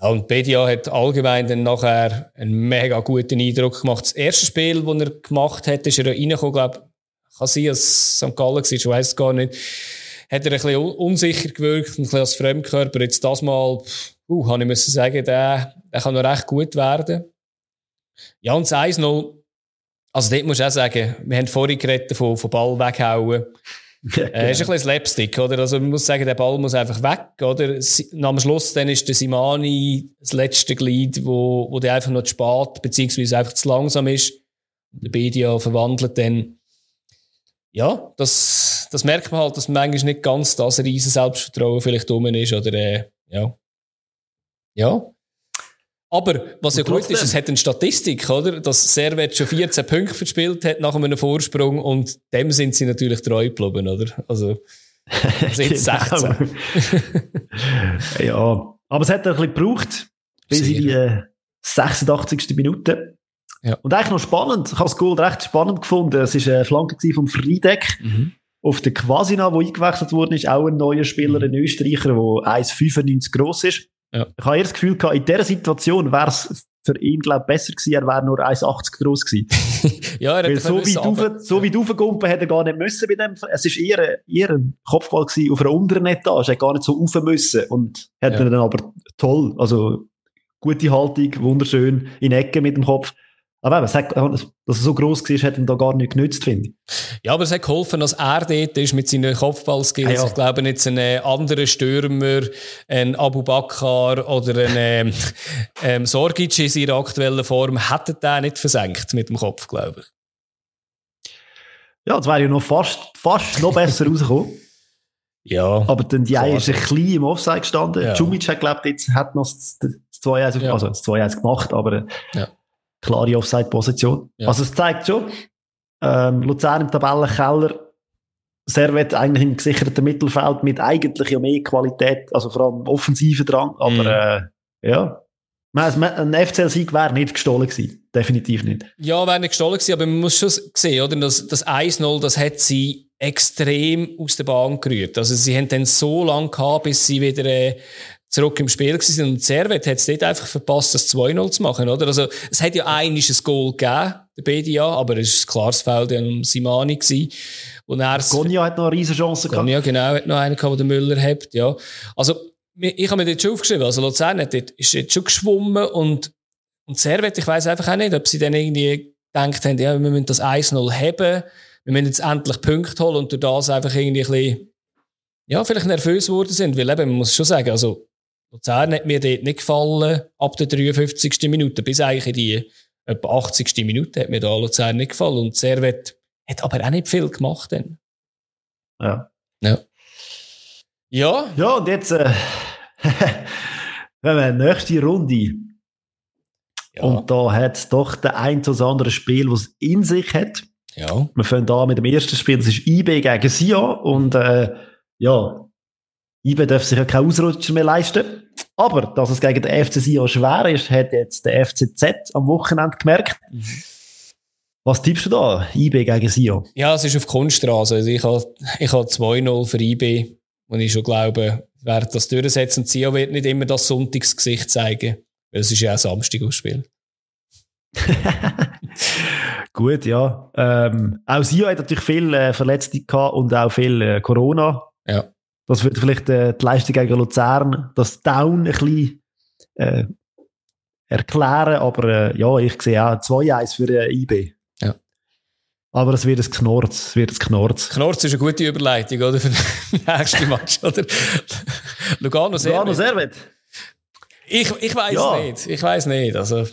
Ja, und Bedia hat allgemein dann nachher einen mega guten Eindruck gemacht. Das erste Spiel, das er gemacht hat, ist er reingekommen, glaube kann sein, dass St. Gallen war, ich es gar nicht. Hat er ein bisschen un- unsicher gewirkt, ein bisschen als Fremdkörper. Jetzt das Mal, uh, habe ich müssen sagen, der, der kann noch recht gut werden. Ja, und das 1-0, also dort muss ich auch sagen, wir haben vorhin geredet von, von Ball weghauen. Ja, Äh, ist ein bisschen Slapstick, oder? Also, man muss sagen, der Ball muss einfach weg, oder? Am Schluss dann ist der Simani das letzte Glied, wo, wo der einfach noch zu spät, beziehungsweise einfach zu langsam ist. Und der Bedia verwandelt dann. Ja, das, das merkt man halt, dass manchmal nicht ganz das riesen Selbstvertrauen vielleicht rum ist, oder, äh, ja. Ja. Aber, was ja gut ist, es hat eine Statistik, oder? Dass Servet schon 14 Punkte verspielt hat nach einem Vorsprung und dem sind sie natürlich treu geblieben, oder? Also, sind 16. ja, aber es hat ein bisschen gebraucht, bis in die äh, 86. Minute. Ja. Und eigentlich noch spannend. Ich habe das Goal recht spannend gefunden. Es war eine Flanke vom Friedeck. Mhm. auf den Quasina, der eingewechselt worden ist, auch ein neuer Spieler, ein Österreicher, der 1,95 groß ist. Ja. Ich habe eher das Gefühl gehabt, in dieser Situation wäre es für ihn, glaube besser gewesen, er wäre nur 1,80 groß gewesen. ja, er Weil so weit, auf, so weit raufgumpen hätte er gar nicht müssen bei dem. Es ist eher, eher ein Kopfball gewesen auf einer unteren Etage. Er hätte gar nicht so rauf müssen. Und hat Ja. dann aber toll, also gute Haltung, wunderschön, in Ecke mit dem Kopf. Aber eben, es hat, dass er so gross war, hat ihm da gar nicht genützt, finde ich. Ja, aber es hat geholfen, dass er dort ist mit seinen Kopfballskills. Ah, ja. Ich glaube, jetzt ein äh, anderer Stürmer, ein Abu Bakr oder ein ähm, ähm, Sorgic in seiner aktuellen Form, hätte den nicht versenkt mit dem Kopf, glaube ich. Ja, das wäre ja noch fast, fast noch besser rausgekommen. Ja. Aber dann die Klar, ist ein bisschen im Offside gestanden. Ja. Jumic hat, glaubt jetzt, hat noch das, das 2-1, Ja. also das 2-1 gemacht, aber eine Ja. Klare Offside-Position. Ja. Also es zeigt schon, ähm, Luzern im Tabellenkeller, Servet eigentlich im gesicherten Mittelfeld mit eigentlich ja mehr Qualität, also vor allem offensiven Drang, aber Mhm. äh, ja. Ein FCL-Sieg wäre nicht gestohlen gewesen. Definitiv nicht. Ja, wäre nicht gestohlen gewesen, aber man muss schon sehen, oder? Das, das 1-0, das hat sie extrem aus der Bahn gerührt. Also sie haben dann so lange gehabt, bis sie wieder äh, zurück im Spiel waren. Und Servet hat es dort einfach verpasst, das 2-0 zu machen, oder? Also es hat ja eigentlich ein Goal gegeben, der BDA, aber es war ein klares Feld an Simani gewesen. Und er Gonja hat noch eine riesen Chance gehabt. ja, genau, hat noch einen gehabt, den der Müller hat, ja. Also, ich habe mir dort schon aufgeschrieben, also Luzern hat dort, ist jetzt schon geschwommen und, und Servet, ich weiss einfach auch nicht, ob sie dann irgendwie gedacht haben, ja, wir müssen das 1-0 haben, wir müssen jetzt endlich Punkte holen und durch das einfach irgendwie ein bisschen, ja, vielleicht nervös geworden sind, weil eben, man muss schon sagen, also, Luzern hat mir dort nicht gefallen, ab der 53. Minute, bis eigentlich in die etwa 80. Minute hat mir da Luzern nicht gefallen und Servet hat aber auch nicht viel gemacht dann. Ja. Ja, Ja, und jetzt, äh, wenn wir nächste Runde. ja. Und da hat es doch der ein oder andere Spiel, was es in sich hat. Ja. Wir fangen an mit dem ersten Spiel, das ist IB gegen Sion. Und äh, ja, IB darf sich ja keinen Ausrutscher mehr leisten. Aber, dass es gegen den FC Sion schwer ist, hat jetzt der FCZ am Wochenende gemerkt. Was tippst du da? IB gegen Sion? Ja, es ist auf Kunststraße. Also ich habe ich habe 2-0 für IB. Und ich schon glaube, werden das durchsetzen. Zio wird nicht immer das Sonntagsgesicht zeigen. Weil es ist ja auch Samstag aufs Spiel. Gut, ja. Ähm, auch Sion hat natürlich viele äh, Verletzte gehabt und auch viel äh, Corona. Ja. Das wird vielleicht äh, die Leistung gegen Luzern, das Down ein bisschen äh, erklären, aber äh, ja, ich sehe auch 2-1 für äh, IB. Ja. Aber es wird ein Knorz, es wird ein Knorz. Knorz ist eine gute Überleitung, oder? Für den nächsten Match, oder? Lugano Lugano Servet. Servet. Ich, ich weiß Ja. nicht. Ich weiß nicht. Also,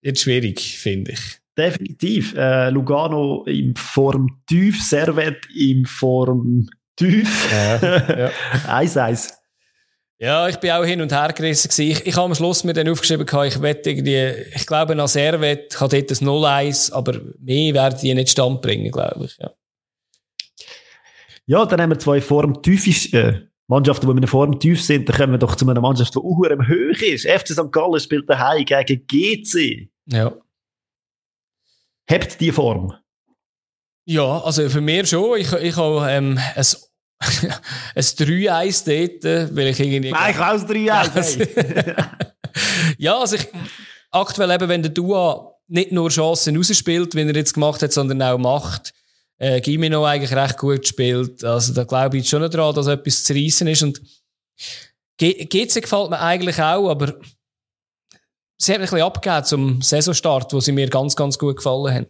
jetzt schwierig, finde ich. Definitiv. Äh, Lugano in Form tief, Servet in Form tief. Ja, ja. 1-1. Ja, ich bin auch hin und her gerissen. gewesen. Ich, ich habe am Schluss mir dann aufgeschrieben, ich wette irgendwie, ich glaube, nach Servet kann dort ein 0-1, aber mehr werden die nicht stand bringen, glaube ich. Ja. Ja, dann haben wir zwei formtiefe äh, Mannschaften, die in einer Form tief sind. Dann kommen wir doch zu einer Mannschaft, die auch hoch ist. FC St. Gallen spielt daheim gegen GC. ja. Habt die Form? Ja, also für mich schon. Ich, ich habe ähm, ein, ein 3-1 dort, äh, weil ich irgendwie... Nein, ich aus 3 1 ja, also ich, aktuell eben, wenn der Dua nicht nur Chancen rausspielt, wie er jetzt gemacht hat, sondern auch macht, äh, Gimino eigentlich recht gut spielt. Also da glaube ich schon dran, dass etwas zu reissen ist. Und G- GC gefällt mir eigentlich auch, aber sie hat mich ein bisschen abgegeben zum Saisonstart, wo sie mir ganz, ganz gut gefallen haben.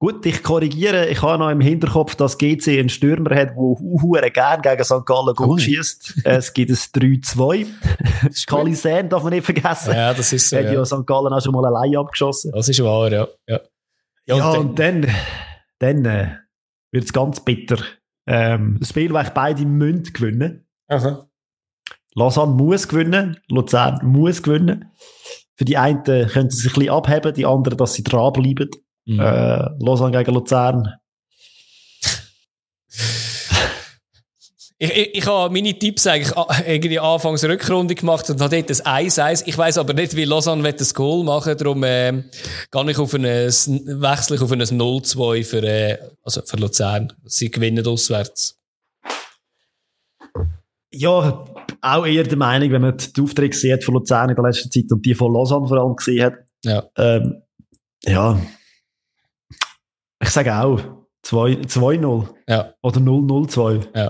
Gut, ich korrigiere. Ich habe noch im Hinterkopf, dass GC einen Stürmer hat, der hure gern gegen St. Gallen Ui. schießt. Es gibt ein 3-2. ist gut. Kali Sen darf man nicht vergessen. Ja, das ist so. hat ja Ja. St. Gallen auch schon mal allein abgeschossen. Das ist wahr, ja. Ja, ja, Ja, und dann, dann äh, wird es ganz bitter. Ähm, das Spiel, das ich beide müssen gewinnen. aha. Lausanne muss gewinnen, Luzern muss gewinnen. Für die einen können sie sich ein bisschen abheben, die anderen, dass sie dranbleiben. Mhm. Äh, Lausanne gegen Luzern. Ich Ich, ich, habe meine Tipps eigentlich irgendwie anfangs Rückrunde gemacht und habe dort ein 1-1. Ich weiss aber nicht, wie Lausanne das Goal machen, darum äh, gehe ich auf ein, wechsle ich auf ein 0-2 für, äh, also für Luzern. Sie gewinnen auswärts. Ja, auch eher der Meinung, wenn man die Aufträge sieht von Luzern in der letzten Zeit und die von Lausanne vor allem gesehen hat. Ja. Ähm, ja. Ich sage auch 2-0. Ja. Oder 0-0-2. Ja.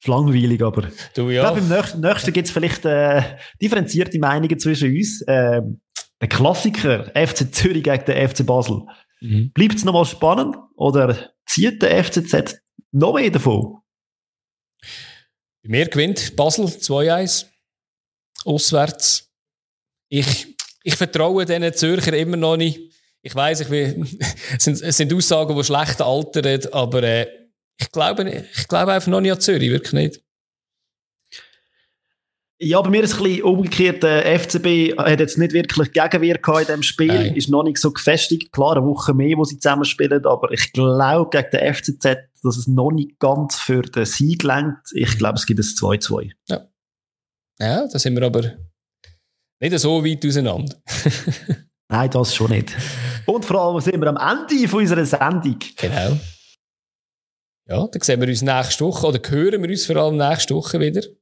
Ist langweilig, aber. Du ja. Ich glaube, im nächsten, nächsten gibt es vielleicht äh, differenzierte Meinungen zwischen uns. Ähm, der Klassiker FC Zürich gegen den FC Basel. Mhm. Bleibt es nochmal spannend oder zieht der FCZ noch mehr davon? Bei mir gewinnt Basel 2-1. Auswärts. Ich, ich vertraue diesen Zürcher immer noch nicht. Ich weiß, ich will, es, sind, es sind Aussagen, die schlecht altern, aber äh, ich, glaube, ich glaube einfach noch nicht an Zürich, wirklich nicht. Ja, bei mir ist es ein bisschen umgekehrt. Der FCB hat jetzt nicht wirklich Gegenwehr in diesem Spiel. Nein. Ist noch nicht so gefestigt. Klar, eine Woche mehr, wo sie zusammen spielen. Aber ich glaube gegen den FCZ, dass es noch nicht ganz für den Sieg lenkt. Ich glaube, es gibt ein 2-2. Ja, da sind wir aber nicht so weit auseinander. Nein, das schon nicht. Und vor allem sind wir am Ende von unserer Sendung. Genau. Ja, dann sehen wir uns nächste Woche, oder hören wir uns vor allem nächste Woche wieder. Ich glaube,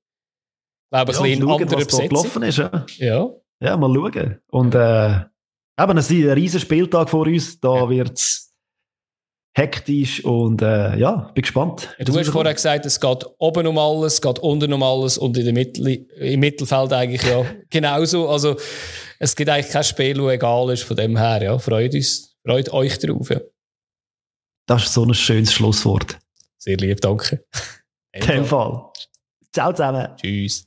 ein Ja, bisschen in schauen, was Besetzung. gelaufen ist. Ja. Ja, ja, mal schauen. Und äh, eben, es ist ein riesen Spieltag vor uns. Da Ja. wird's hektisch und äh, ja, bin gespannt. du hast vorher gesagt, es geht oben um alles, es geht unten um alles und in der Mittel, im Mittelfeld eigentlich ja genauso. Also es gibt eigentlich kein Spiel, das egal ist von dem her. Ja, freut uns, freut euch drauf. Ja. Das ist so ein schönes Schlusswort. Sehr lieb, danke. In dem Fall. Ciao zusammen. Tschüss.